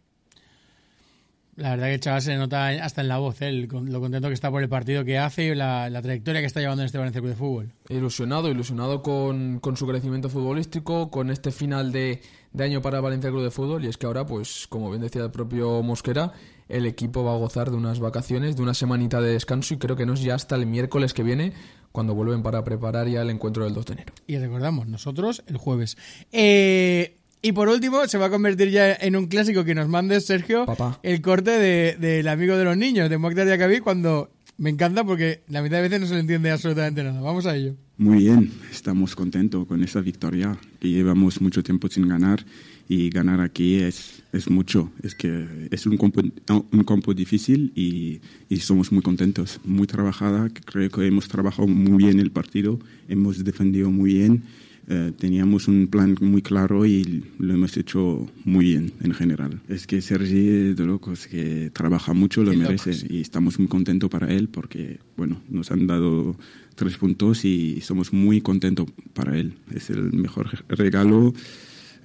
La verdad que el chaval se le nota hasta en la voz, ¿eh? el con- lo contento que está por el partido que hace y la, la trayectoria que está llevando en este Valencia Club de Fútbol. Ilusionado, ilusionado con, con su crecimiento futbolístico, con este final de, de año para Valencia Club de Fútbol. Y es que ahora, pues, como bien decía el propio Mosquera, el equipo va a gozar de unas vacaciones, de una semanita de descanso. Y creo que no es ya hasta el miércoles que viene, cuando vuelven para preparar ya el encuentro del 2 de enero. Y recordamos, nosotros el jueves. Eh, y por último, se va a convertir ya en un clásico que nos mandes, Sergio, Papá. el corte de- del amigo de los niños, de Mokhtar Diakabi, cuando me encanta porque la mitad de veces no se le entiende absolutamente nada. Vamos a ello. Muy bien, estamos contentos con esa victoria que llevamos mucho tiempo sin ganar y ganar aquí es, es mucho. Es que es un campo, un campo difícil y, y somos muy contentos, muy trabajada. Creo que hemos trabajado muy bien el partido, hemos defendido muy bien. eh, teníamos un plan muy claro y lo hemos hecho muy bien en general. Es que Sergi de locos, que trabaja mucho, lo De merece locos. y estamos muy contentos para él porque, bueno, nos han dado tres puntos y somos muy contentos para él. Es el mejor regalo.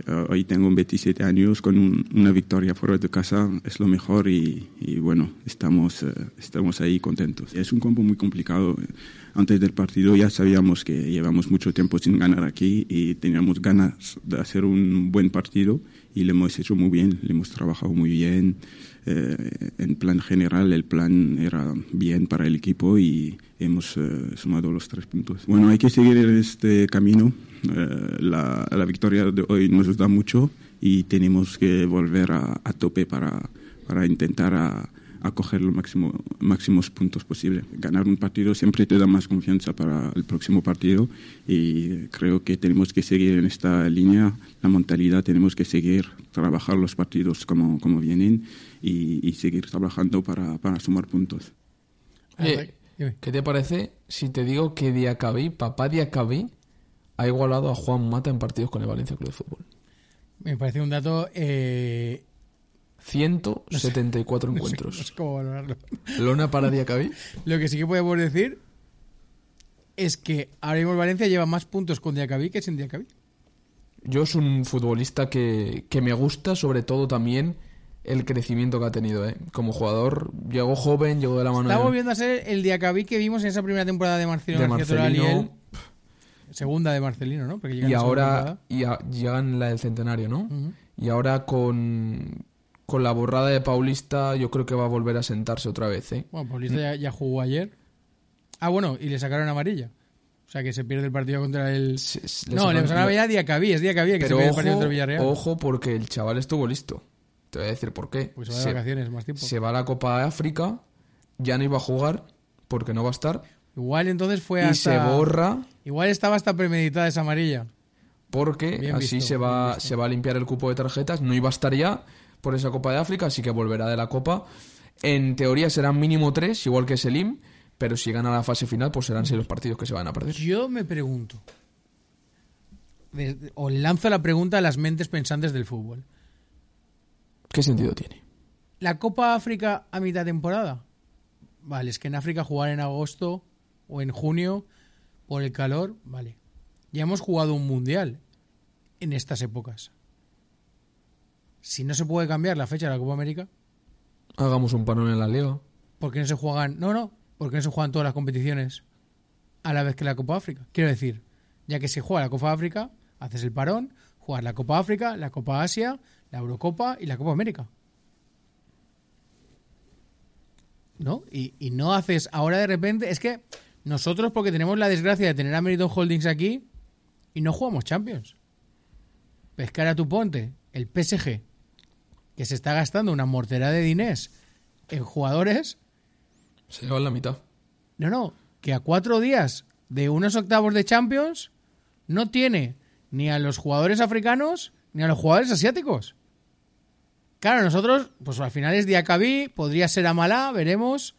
Eh, hoy tengo 27 años con un- una victoria fuera de casa, es lo mejor y, y bueno, estamos, eh, estamos ahí contentos. Es un campo muy complicado. Antes del partido ya sabíamos que llevamos mucho tiempo sin ganar aquí y teníamos ganas de hacer un buen partido y lo hemos hecho muy bien, le hemos trabajado muy bien. Eh, en plan general, el plan era bien para el equipo y hemos eh, sumado los tres puntos. Bueno, hay que seguir este camino. Eh, la, la victoria de hoy nos da mucho y tenemos que volver a, a tope para, para intentar a, a coger los máximo, máximos puntos posibles. Ganar un partido siempre te da más confianza para el próximo partido y creo que tenemos que seguir en esta línea, la mentalidad, tenemos que seguir, trabajar los partidos como, como vienen y, y seguir trabajando para, para sumar puntos. ¿Qué te parece si te digo que Diacabí, papá Diacabí, ha igualado a Juan Mata en partidos con el Valencia Club de Fútbol? Me parece un dato... Eh, 174 no sé- encuentros. no sé cómo valorarlo. Lona para Diacabí. Lo que sí que podemos decir es que ahora mismo Valencia lleva más puntos con Diakabi que sin Diakabi. Yo es un futbolista que, que me gusta, sobre todo también el crecimiento que ha tenido. ¿eh? Como jugador, llegó joven, llegó de la mano Está volviendo a ser el Diakabi que vimos en esa primera temporada de Marcelino de y Marcelino. él. Segunda de Marcelino, ¿no? Porque Y ahora y a- llegan la del centenario, ¿no? Y ahora con, con la borrada de Paulista, yo creo que va a volver a sentarse otra vez. ¿eh? Bueno, Paulista ya, ya jugó ayer. Ah, bueno, y le sacaron amarilla. O sea que se pierde el partido contra el. no, le sacaron amarilla a Diakabi, es Diakabi el que se pierde el partido contra Villarreal. ojo, porque el chaval estuvo listo. Te voy a decir por qué. Pues se va de vacaciones, más tiempo. Se va a la Copa de África, ya no iba a jugar porque no va a estar. Igual entonces fue y hasta. se borra Igual estaba hasta premeditada esa amarilla. porque Bien así visto, se, va, se va a limpiar el cupo de tarjetas. No iba a estar ya por esa Copa de África, así que volverá de la Copa. En teoría serán mínimo tres, igual que Selim, pero si gana la fase final, pues serán seis los partidos que se van a perder. Yo me pregunto. desde- o lanzo la pregunta a las mentes pensantes del fútbol. ¿Qué sentido tiene? ¿La Copa África a mitad temporada? Vale, es que en África jugar en agosto o en junio por el calor, vale. Ya hemos jugado un mundial en estas épocas. Si no se puede cambiar la fecha de la Copa América, Hagamos un panón en la liga. ¿por qué no se juegan? No, no, ¿por qué no se juegan todas las competiciones a la vez que la Copa África? Quiero decir, ya que se juega la Copa África, haces el parón, juegas la Copa África, la Copa Asia, la Eurocopa y la Copa América. ¿No? Y, y no haces ahora de repente. Es que nosotros, porque tenemos la desgracia de tener a Meriton Holdings aquí y no jugamos Champions. Pescar a tu ponte, el PSG, que se está gastando una mortera de dinés en jugadores. Se llevan la mitad. No, no, que a cuatro días de unos octavos de Champions no tiene ni a los jugadores africanos ni a los jugadores asiáticos. Claro, nosotros, pues al final es Diacabí, podría ser Amalá, veremos.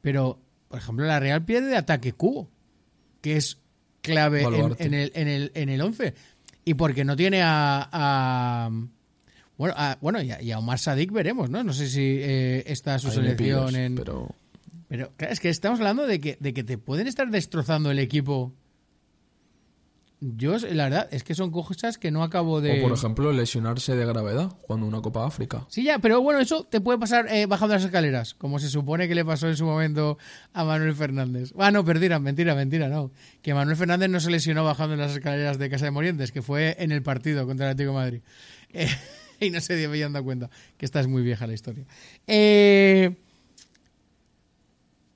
Pero, por ejemplo, la Real pierde de ataque Cubo, que es clave en, el, en, el, en el 11. Y porque no tiene a, a- Bueno, a, bueno y, a, y a Omar Sadik veremos, ¿no? No sé si eh, está su Ahí selección pillas, en... pero- Pero claro, es que estamos hablando de que, de que te pueden estar destrozando el equipo. Yo, la verdad, es que son cosas que no acabo de... O por ejemplo, lesionarse de gravedad jugando una Copa África. Sí, ya, pero bueno, eso te puede pasar eh, bajando las escaleras, como se supone que le pasó en su momento a Manuel Fernández. Ah, no, mentira, mentira, mentira, no. Que Manuel Fernández no se lesionó bajando las escaleras de Casa de Morientes, que fue en el partido contra el Atlético de Madrid. Eh, y no se habían dado cuenta, que esta es muy vieja la historia. Eh,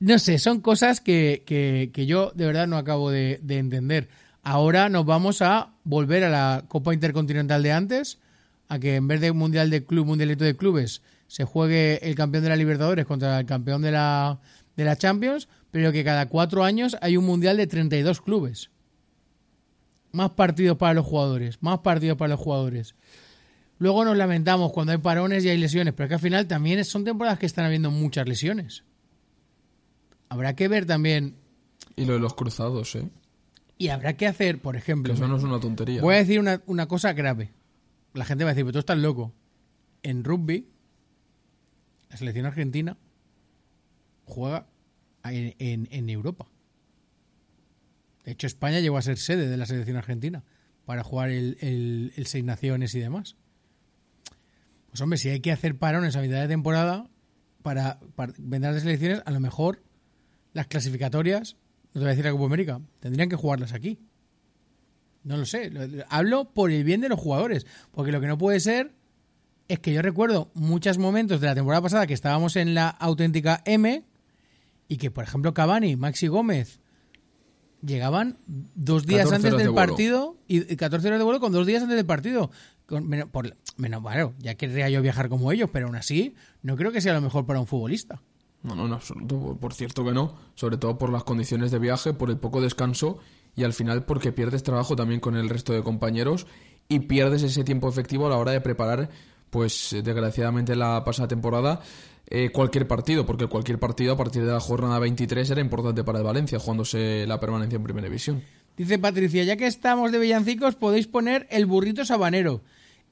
no sé, son cosas que, que- que yo de verdad no acabo de, de entender. Ahora nos vamos a volver a la Copa Intercontinental de antes, a que en vez de Mundial de Club, Mundialito de Clubes, se juegue el campeón de la Libertadores contra el campeón de la, de la Champions, pero que cada cuatro años hay un Mundial de 32 clubes. Más partidos para los jugadores, más partidos para los jugadores. Luego nos lamentamos cuando hay parones y hay lesiones, pero que al final también son temporadas que están habiendo muchas lesiones. Habrá que ver también Y lo de los cruzados, ¿eh? Y habrá que hacer, por ejemplo. Que eso no es una tontería. Voy a decir una, una cosa grave. La gente va a decir, pero tú estás loco. En rugby, la selección argentina juega en, en- en Europa. De hecho, España llegó a ser sede de la selección argentina para jugar el, el, el Seis Naciones y demás. Pues hombre, si hay que hacer parones a mitad de temporada para, para vender las selecciones, a lo mejor las clasificatorias, no te voy a decir la Copa América, tendrían que jugarlas aquí. No lo sé. lo- lo- Hablo por el bien de los jugadores. Porque lo que no puede ser es que yo recuerdo muchos momentos de la temporada pasada que estábamos en la auténtica M y que, por ejemplo, Cavani, Maxi Gómez llegaban dos días 14 antes del de partido y y 14 horas de vuelo con dos días antes del partido. Con, menos, por, menos, bueno, ya querría yo viajar como ellos, pero aún así no creo que sea lo mejor para un futbolista. No, no, en absoluto. Por, cierto que no. Sobre todo por las condiciones de viaje, por el poco descanso y al final porque pierdes trabajo también con el resto de compañeros y pierdes ese tiempo efectivo a la hora de preparar, pues eh, desgraciadamente la pasada temporada, eh, cualquier partido, porque cualquier partido a partir de la jornada 23 era importante para el Valencia, jugándose la permanencia en Primera División. Dice Patricia, ya que estamos de villancicos, podéis poner el burrito sabanero.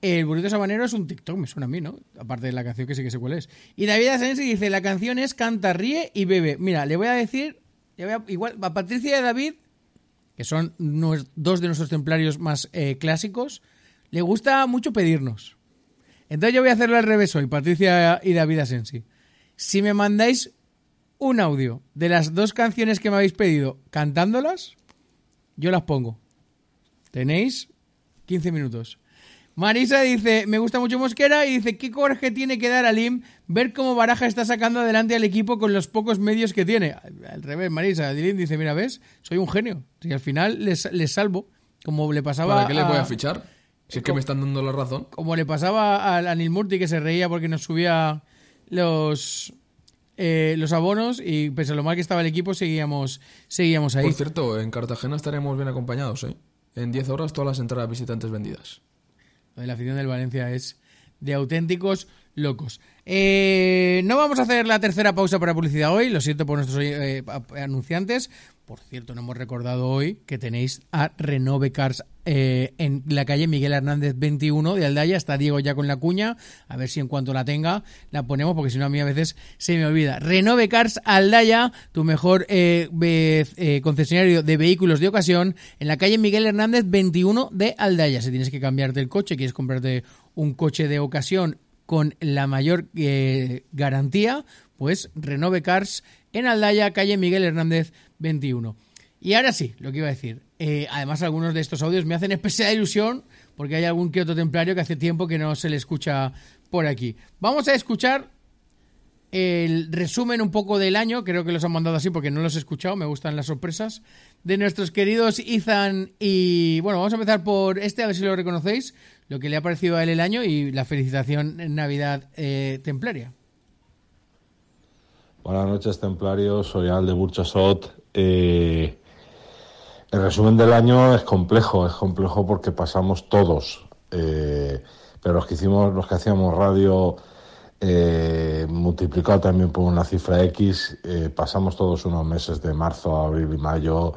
El burrito sabanero es un TikTok, me suena a mí, ¿no? Aparte de la canción que sí que sé cuál es. Y David Asensi dice, la canción es Canta, ríe y bebe. Mira, le voy a decir, le a- igual, a Patricia y David, que son dos de nuestros templarios más eh, clásicos, le gusta mucho pedirnos. Entonces yo voy a hacerlo al revés hoy, Patricia y David Asensi. Si me mandáis un audio de las dos canciones que me habéis pedido cantándolas, yo las pongo. Tenéis 15 minutos. Marisa dice, me gusta mucho Mosquera y dice, ¿qué coraje tiene que dar a Lim ver cómo Baraja está sacando adelante al equipo con los pocos medios que tiene? Al, revés, Marisa, Lim dice, mira, ¿ves? Soy un genio. Y al final les, les salvo, como le pasaba ¿Para qué le voy a- fichar? Si es que me están dando la razón. como le pasaba a, a Neil Murti que se reía porque nos subía los eh, los abonos y pese a lo mal que estaba el equipo seguíamos seguíamos ahí. Por cierto, en Cartagena estaremos bien acompañados, ¿eh? En 10 horas todas las entradas visitantes vendidas. La afición del Valencia es de auténticos locos. Eh, no vamos a hacer la tercera pausa para publicidad hoy, lo siento por nuestros eh, anunciantes. Por cierto, no hemos recordado hoy que tenéis a Renove Cars eh, en la calle Miguel Hernández 21 de Aldaya. Está Diego ya con la cuña. A ver si en cuanto la tenga la ponemos, porque si no a mí a veces se me olvida. Renove Cars Aldaya, tu mejor eh, eh, concesionario de vehículos de ocasión, en la calle Miguel Hernández 21 de Aldaya. Si tienes que cambiarte el coche, quieres comprarte un coche de ocasión con la mayor eh, garantía, pues Renove Cars en Aldaya, calle Miguel Hernández 21. Y ahora sí, lo que iba a decir. Eh, además, algunos de estos audios me hacen especial ilusión porque hay algún que otro templario que hace tiempo que no se le escucha por aquí. Vamos a escuchar el resumen un poco del año, creo que los han mandado así porque no los he escuchado, me gustan las sorpresas, de nuestros queridos Ethan y... Bueno, vamos a empezar por este, a ver si lo reconocéis, lo que le ha parecido a él el año y la felicitación en Navidad eh, templaria. Buenas noches, templarios. Soy Al de Burchasot. Eh, el resumen del año es complejo, es complejo porque pasamos todos. Eh, pero los que hicimos, los que hacíamos radio, eh, multiplicado también por una cifra X, eh, pasamos todos unos meses de marzo, abril y mayo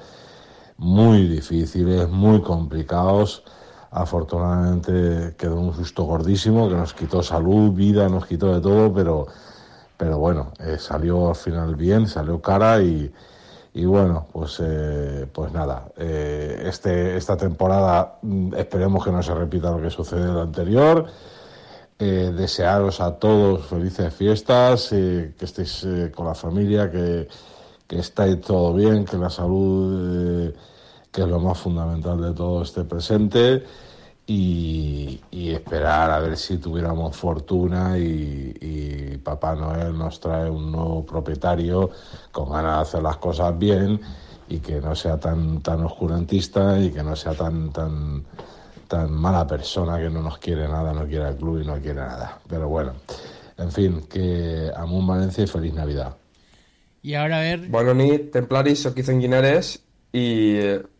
muy difíciles, muy complicados. afortunadamente quedó un susto gordísimo que nos quitó salud, vida, nos quitó de todo, pero, pero bueno, salió al final bien, salió cara y, y bueno, pues, eh, pues nada, eh, este, esta temporada mm, esperemos que no se repita lo que sucedió en la anterior. Eh, desearos a todos felices fiestas, que estéis con la familia, que, que estáis todo bien, que la salud, que es lo más fundamental de todo, esté presente y, y esperar a ver si tuviéramos fortuna y, y Papá Noel nos trae un nuevo propietario con ganas de hacer las cosas bien y que no sea tan, tan oscurantista y que no sea tan, tan, tan mala persona que no nos quiere nada, no quiere el club y no quiere nada. Pero bueno, en fin, que Amun Valencia y feliz Navidad. I ara a veure... Bona nit, templaris, sóc Ethan Guinares i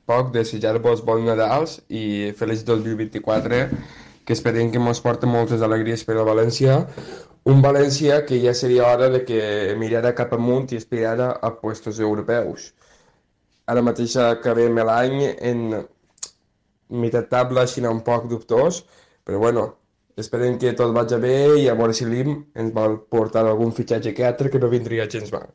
poc desitjar-vos bons Nadals i feliç 2024 que esperem que mos porta moltes alegries per a València. Un València que ja seria hora de que mirara cap amunt i aspirara a puestos europeus. Ara mateix acabem l'any en meitat tabla així un poc dubtós però bueno, esperem que tot vagi bé i a veure si l'IM ens vol portar algun fitxatge que altre que no vindria gens mal.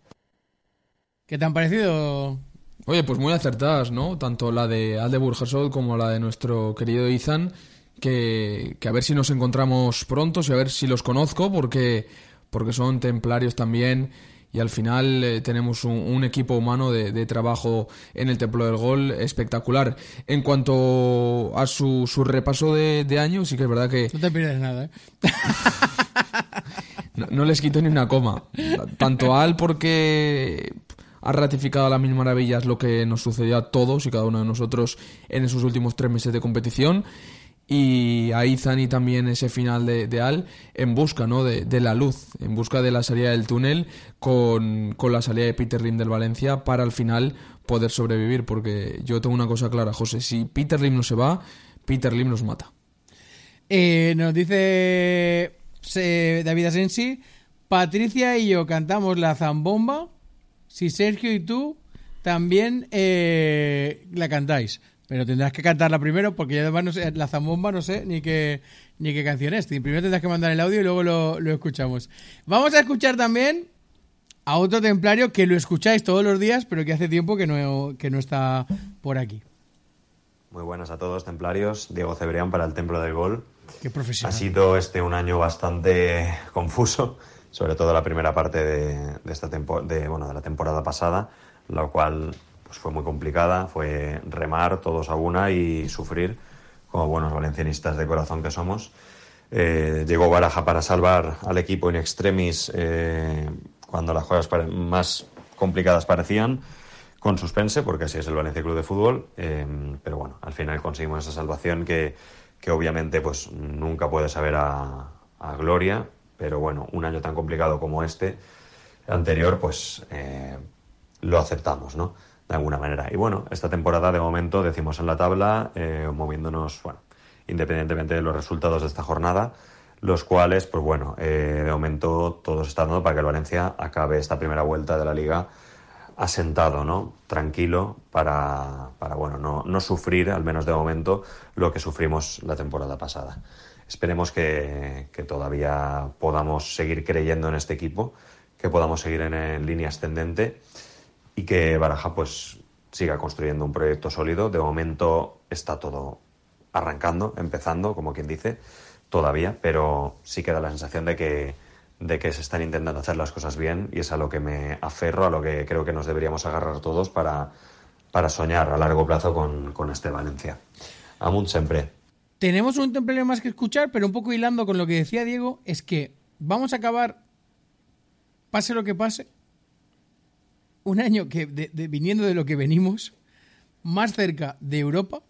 ¿Qué te han parecido? Oye, pues muy acertadas, ¿no? Tanto la de Alde Burjasol como la de nuestro querido Izan, que, que a ver si nos encontramos pronto y a ver si los conozco, porque, porque son templarios también y al final eh, tenemos un, un equipo humano de, de trabajo en el Templo del Gol espectacular. En cuanto a su, su repaso de, de año, sí que es verdad que No te pierdes nada, ¿eh? no, no les quito ni una coma. Tanto a Al porque ha ratificado a las mil maravillas lo que nos sucedió a todos y cada uno de nosotros en esos últimos tres meses de competición. Y a Izan y también ese final de, Al en busca ¿no? de, de la luz, en busca de la salida del túnel con, con la salida de Peter Lim del Valencia para al final poder sobrevivir. Porque yo tengo una cosa clara, José, si Peter Lim no se va, Peter Lim nos mata. Eh, nos dice David Asensi, Patricia y yo cantamos la zambomba, si Sergio y tú también eh, la cantáis. Pero tendrás que cantarla primero porque yo además no sé, la zambomba no sé ni qué, ni qué canción es. Primero tendrás que mandar el audio y luego lo, lo escuchamos. Vamos a escuchar también a otro templario que lo escucháis todos los días, pero que hace tiempo que no, que no está por aquí. Muy buenas a todos, templarios. Diego Cebrián para el Templo del Gol. Qué profesional. Ha sido este un año bastante confuso, sobre todo la primera parte de, de esta tempo- de, bueno, de la temporada pasada, la cual pues, fue muy complicada. Fue remar todos a una y sufrir, como buenos valencianistas de corazón que somos. Eh, llegó Baraja para salvar al equipo in extremis eh, cuando las cosas más complicadas parecían, con suspense, porque así es el Valencia Club de Fútbol. eh, pero bueno, al final conseguimos esa salvación que, que obviamente pues nunca puede saber a gloria, pero bueno, un año tan complicado como este anterior, pues eh, lo aceptamos, ¿no? De alguna manera. Y bueno, esta temporada de momento decimos en la tabla, eh, moviéndonos, bueno, independientemente de los resultados de esta jornada, los cuales, pues bueno, eh, de momento todo se está dando para que el Valencia acabe esta primera vuelta de la liga asentado, ¿no? Tranquilo para, para bueno, no, no sufrir, al menos de momento, lo que sufrimos la temporada pasada. Esperemos que, que todavía podamos seguir creyendo en este equipo, que podamos seguir en, línea ascendente y que Baraja pues siga construyendo un proyecto sólido. De momento está todo arrancando, empezando, como quien dice, todavía, pero sí queda la sensación de que, de que se están intentando hacer las cosas bien y es a lo que me aferro, a lo que creo que nos deberíamos agarrar todos para, para soñar a largo plazo con, con este Valencia. Amunt siempre. Tenemos un templario más que escuchar, pero un poco hilando con lo que decía Diego, es que vamos a acabar, pase lo que pase, un año que, de- de- viniendo de lo que venimos, más cerca de Europa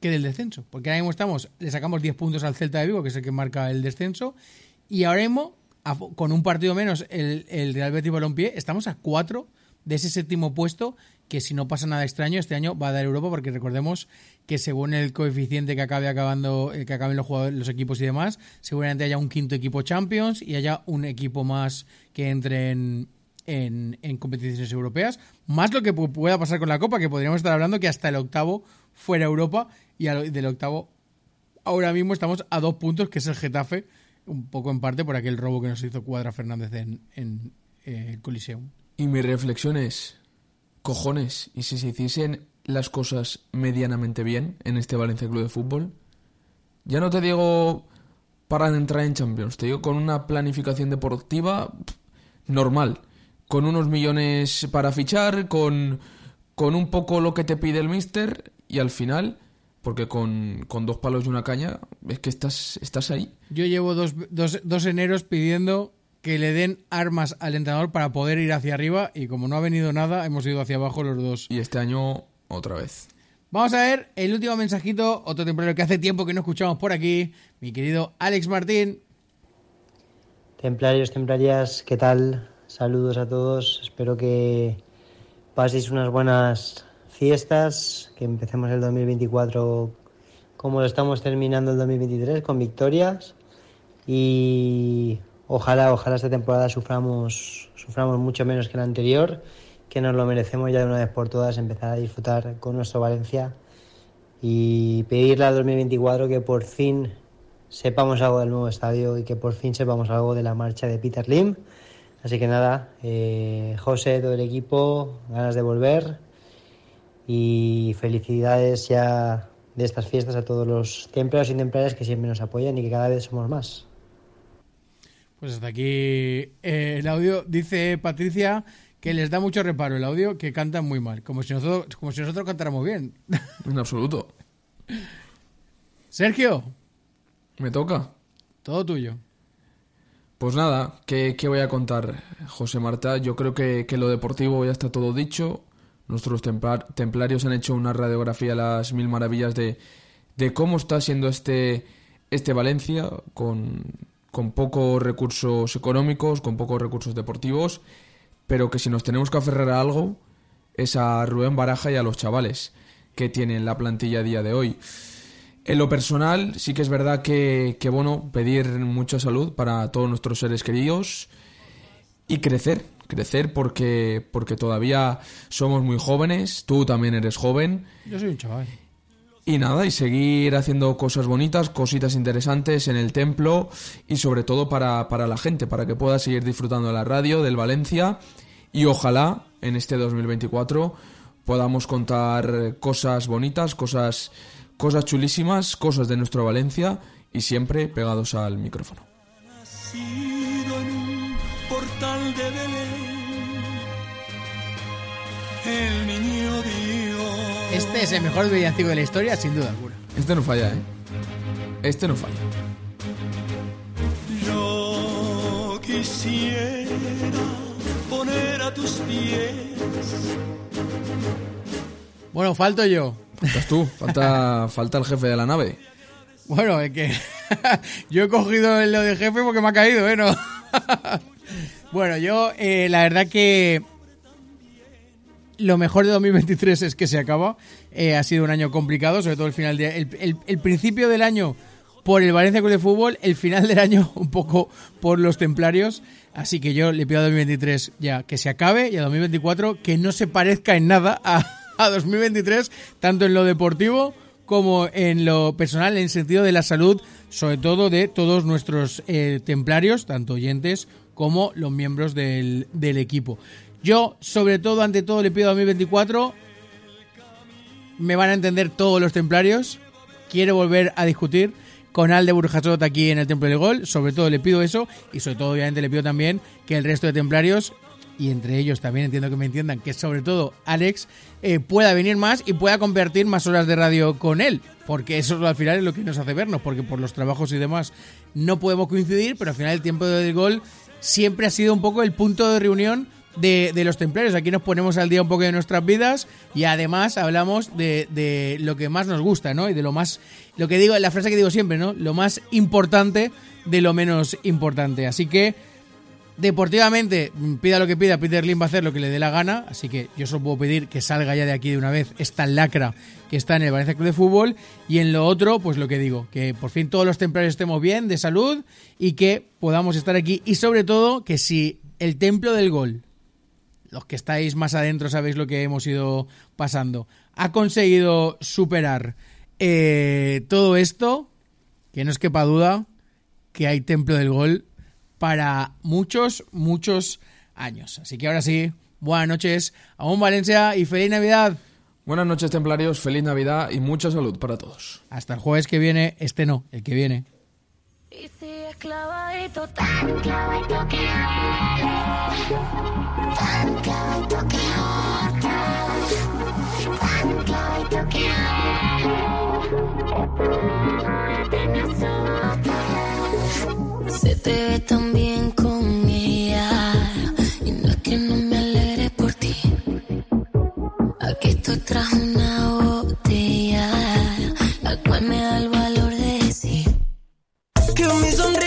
que del descenso. Porque ahora mismo estamos, le sacamos 10 puntos al Celta de Vigo, que es el que marca el descenso, y ahora mismo, con un partido menos, el, el Real Betis Balompié, estamos a 4 de ese séptimo puesto, que si no pasa nada extraño, este año va a dar Europa, porque recordemos que según el coeficiente que acabe acabando, eh, que acaben los equipos y demás, seguramente haya un quinto equipo Champions y haya un equipo más que entre en, en, competiciones europeas, más lo que pu- pueda pasar con la Copa, que podríamos estar hablando que hasta el octavo fuera Europa y del octavo ahora mismo estamos a dos puntos, que es el Getafe, un poco en parte por aquel robo que nos hizo Cuadra Fernández en, en eh, el Coliseum. Y mi reflexión es, cojones, ¿y si se hiciesen las cosas medianamente bien en este Valencia Club de Fútbol? Ya no te digo para entrar en Champions, te digo con una planificación deportiva normal, con unos millones para fichar, con, con un poco lo que te pide el míster y al final, porque con, con dos palos y una caña, es que estás, estás ahí. Yo llevo dos, dos, dos eneros pidiendo que le den armas al entrenador para poder ir hacia arriba y como no ha venido nada, hemos ido hacia abajo los dos. Y este año otra vez. Vamos a ver el último mensajito, otro temprano que hace tiempo que no escuchamos por aquí, mi querido Alex Martín. Templarios, templarias, ¿qué tal? Saludos a todos. Espero que paséis unas buenas fiestas, que empecemos el 2024 como lo estamos terminando el 2023, con victorias. Y ojalá, ojalá esta temporada suframos, suframos mucho menos que la anterior, que nos lo merecemos ya de una vez por todas, empezar a disfrutar con nuestro Valencia y pedirle al 2024 que por fin sepamos algo del nuevo estadio y que por fin sepamos algo de la marcha de Peter Lim. Así que nada, eh, José, todo el equipo, ganas de volver y felicidades ya de estas fiestas a todos los templarios y templarias que siempre nos apoyan y que cada vez somos más. Pues hasta aquí eh, el audio. Dice Patricia que les da mucho reparo el audio, que cantan muy mal, como si nosotros, como si nosotros cantáramos bien. En absoluto. Sergio, Me toca. todo tuyo. Pues nada, ¿qué, qué voy a contar, José Marta? Yo creo que, que lo deportivo ya está todo dicho. Nuestros templar- templarios han hecho una radiografía de las mil maravillas de, de cómo está siendo este, este Valencia, con, con pocos recursos económicos, con pocos recursos deportivos, pero que si nos tenemos que aferrar a algo es a Rubén Baraja y a los chavales que tienen la plantilla a día de hoy. En lo personal, sí que es verdad que, que, bueno, pedir mucha salud para todos nuestros seres queridos y crecer, crecer porque, porque todavía somos muy jóvenes, tú también eres joven. Yo soy un chaval. Y nada, y seguir haciendo cosas bonitas, cositas interesantes en el templo y sobre todo para, para la gente, para que pueda seguir disfrutando de la radio, del Valencia y ojalá en este 2024 podamos contar cosas bonitas, cosas, cosas chulísimas, cosas de nuestro Valencia y siempre pegados al micrófono. Este es el mejor villancico de la historia, sin duda alguna. Este no falla, ¿eh? Este no falla. Yo quisiera poner a tus pies. Bueno, falto yo. Faltas tú, falta, falta el jefe de la nave. Bueno, es que yo he cogido lo de jefe porque me ha caído, ¿eh? No. bueno, yo eh, la verdad que lo mejor de 2023 es que se acaba. Eh, ha sido un año complicado, sobre todo el final de, el, el- principio del año por el Valencia Club de Fútbol, el final del año un poco por los Templarios. Así que yo le pido a 2023 ya que se acabe y a 2024 que no se parezca en nada a, a 2023, tanto en lo deportivo como en lo personal, en el sentido de la salud, sobre todo de todos nuestros eh, templarios, tanto oyentes como los miembros del equipo. Yo, sobre todo, ante todo, le pido a 2024, me van a entender todos los templarios, quiero volver a discutir con Alde Burjasot aquí en el Templo del Gol, sobre todo le pido eso, y sobre todo, obviamente, le pido también que el resto de templarios y entre ellos también entiendo que me entiendan que sobre todo Alex eh, pueda venir más y pueda compartir más horas de radio con él, porque eso al final es lo que nos hace vernos, porque por los trabajos y demás no podemos coincidir, pero al final el tiempo del gol siempre ha sido un poco el punto de reunión de, de los templarios. Aquí nos ponemos al día un poco de nuestras vidas y además hablamos de, de lo que más nos gusta, ¿no? Y de lo más, lo que digo, la frase que digo siempre, ¿no? Lo más importante de lo menos importante. Así que Deportivamente, pida lo que pida, Peter Lim va a hacer lo que le dé la gana, así que yo solo puedo pedir que salga ya de aquí de una vez esta lacra que está en el Valencia Club de Fútbol y en lo otro, pues lo que digo, que por fin todos los templarios estemos bien, de salud y que podamos estar aquí y sobre todo que si el templo del gol, los que estáis más adentro sabéis lo que hemos ido pasando, ha conseguido superar eh, todo esto, que no os quepa duda que hay templo del gol para muchos, muchos años. Así que ahora sí, buenas noches, a un Valencia y feliz Navidad. Buenas noches, templarios, feliz Navidad y mucha salud para todos. Hasta el jueves que viene, este no, el que viene. Y sigues clavadito, tan clavadito que tan clavadito que tan clavadito que Se te ve tan bien con ella y no es que no me alegre por ti. Aquí estoy tras una que me sonríe